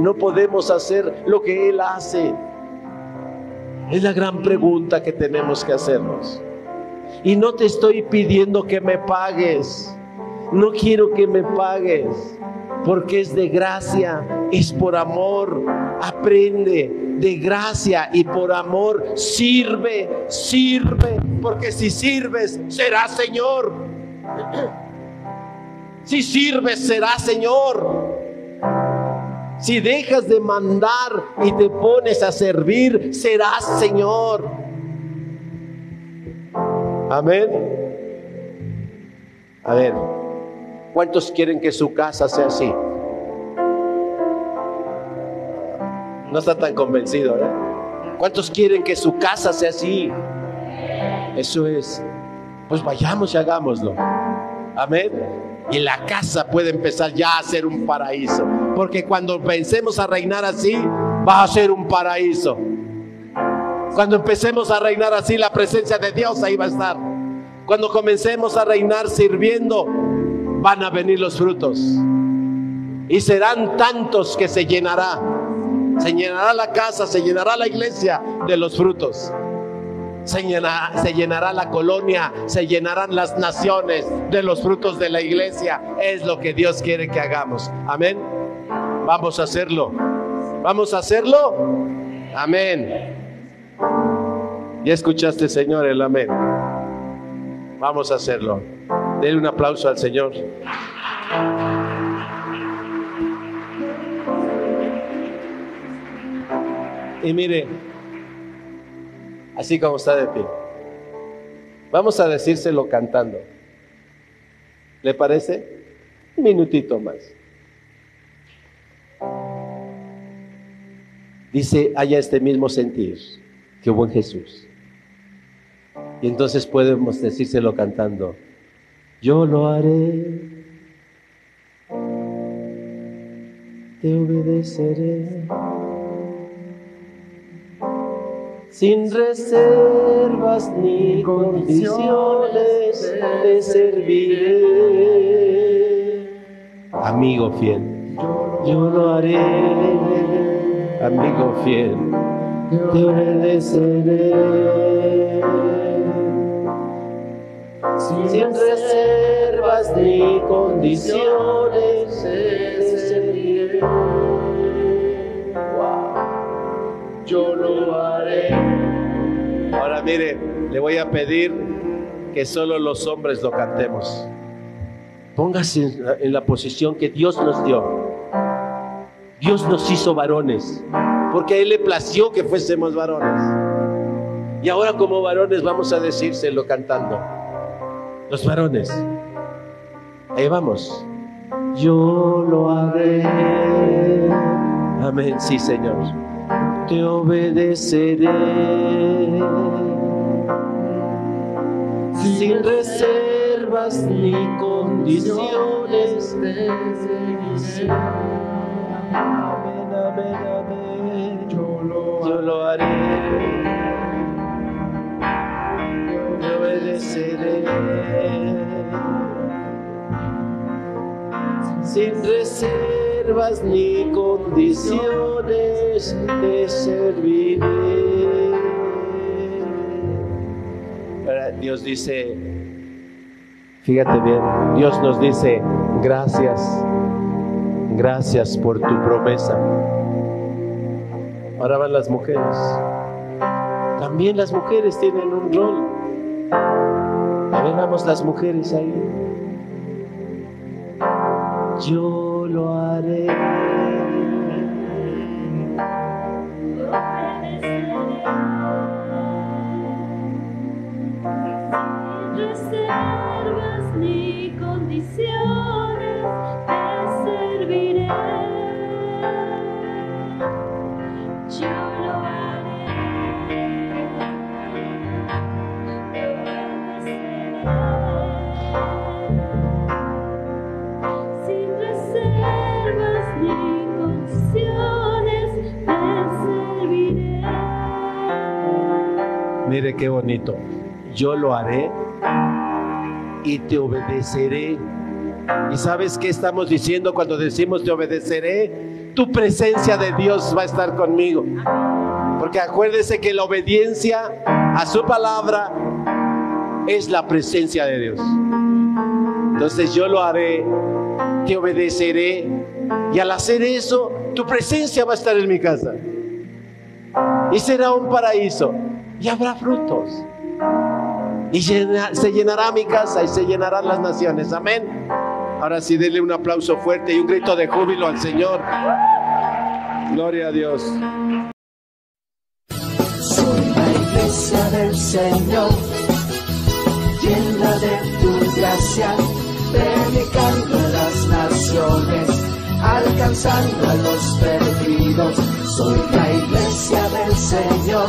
no podemos hacer lo que Él hace? Es la gran pregunta que tenemos que hacernos. Y no te estoy pidiendo que me pagues. No quiero que me pagues. Porque es de gracia, es por amor. Aprende de gracia y por amor. Sirve, sirve. Porque si sirves, serás Señor. Si sirves, serás Señor. Si dejas de mandar y te pones a servir, serás Señor. Amén. A ver, ¿cuántos quieren que su casa sea así? No está tan convencido, ¿eh? ¿Cuántos quieren que su casa sea así? Eso es. Pues vayamos y hagámoslo. Amén. Y la casa puede empezar ya a ser un paraíso. Porque cuando pensemos a reinar así, va a ser un paraíso. Cuando empecemos a reinar así, la presencia de Dios ahí va a estar. Cuando comencemos a reinar sirviendo, van a venir los frutos. Y serán tantos que se llenará. Se llenará la casa, se llenará la iglesia de los frutos. Se llenará, se llenará, la colonia, se llenarán las naciones de los frutos de la iglesia. Es lo que Dios quiere que hagamos. Amén. Vamos a hacerlo. Vamos a hacerlo. Amén. Ya escuchaste, Señor, el amén. Vamos a hacerlo. Denle un aplauso al Señor. Y mire, así como está de pie, vamos a decírselo cantando. ¿Le parece? Un minutito más. Dice, haya este mismo sentir que hubo en Jesús. Y entonces podemos decírselo cantando, yo lo haré, te obedeceré, sin reservas ni condiciones te serviré. Amigo fiel, yo lo haré, amigo fiel, te obedeceré. Sin reservas ni condiciones. Yo lo haré. Ahora mire, le voy a pedir que solo los hombres lo cantemos. Póngase en la, en la posición que Dios nos dio. Dios nos hizo varones, porque a Él le plació que fuésemos varones. Y ahora como varones vamos a decírselo cantando. Los varones. Ahí vamos. Yo lo haré. Amén, sí, Señor. Te obedeceré. Sin reservas ni condiciones. Amén, amén, amén. Yo lo, haré. Sin reservas ni condiciones te serviré. Dios dice, fíjate bien, Dios nos dice, gracias, gracias por tu promesa. Ahora van las mujeres. También las mujeres tienen un rol. Ver, vamos las mujeres ahí. Yo lo haré. Qué bonito. Yo lo haré y te obedeceré. ¿Y sabes qué estamos diciendo cuando decimos te obedeceré? Tu presencia de Dios va a estar conmigo. Porque acuérdese que la obediencia a su palabra es la presencia de Dios. Entonces yo lo haré, te obedeceré. Y al hacer eso, tu presencia va a estar en mi casa. Y será un paraíso. Y habrá frutos. Y se llenará mi casa y se llenarán las naciones. Amén. Ahora sí, denle un aplauso fuerte y un grito de júbilo al Señor. Gloria a Dios. Soy la iglesia del Señor, llena de tu gracia, predicando las naciones, alcanzando a los perdidos. Soy la iglesia del Señor,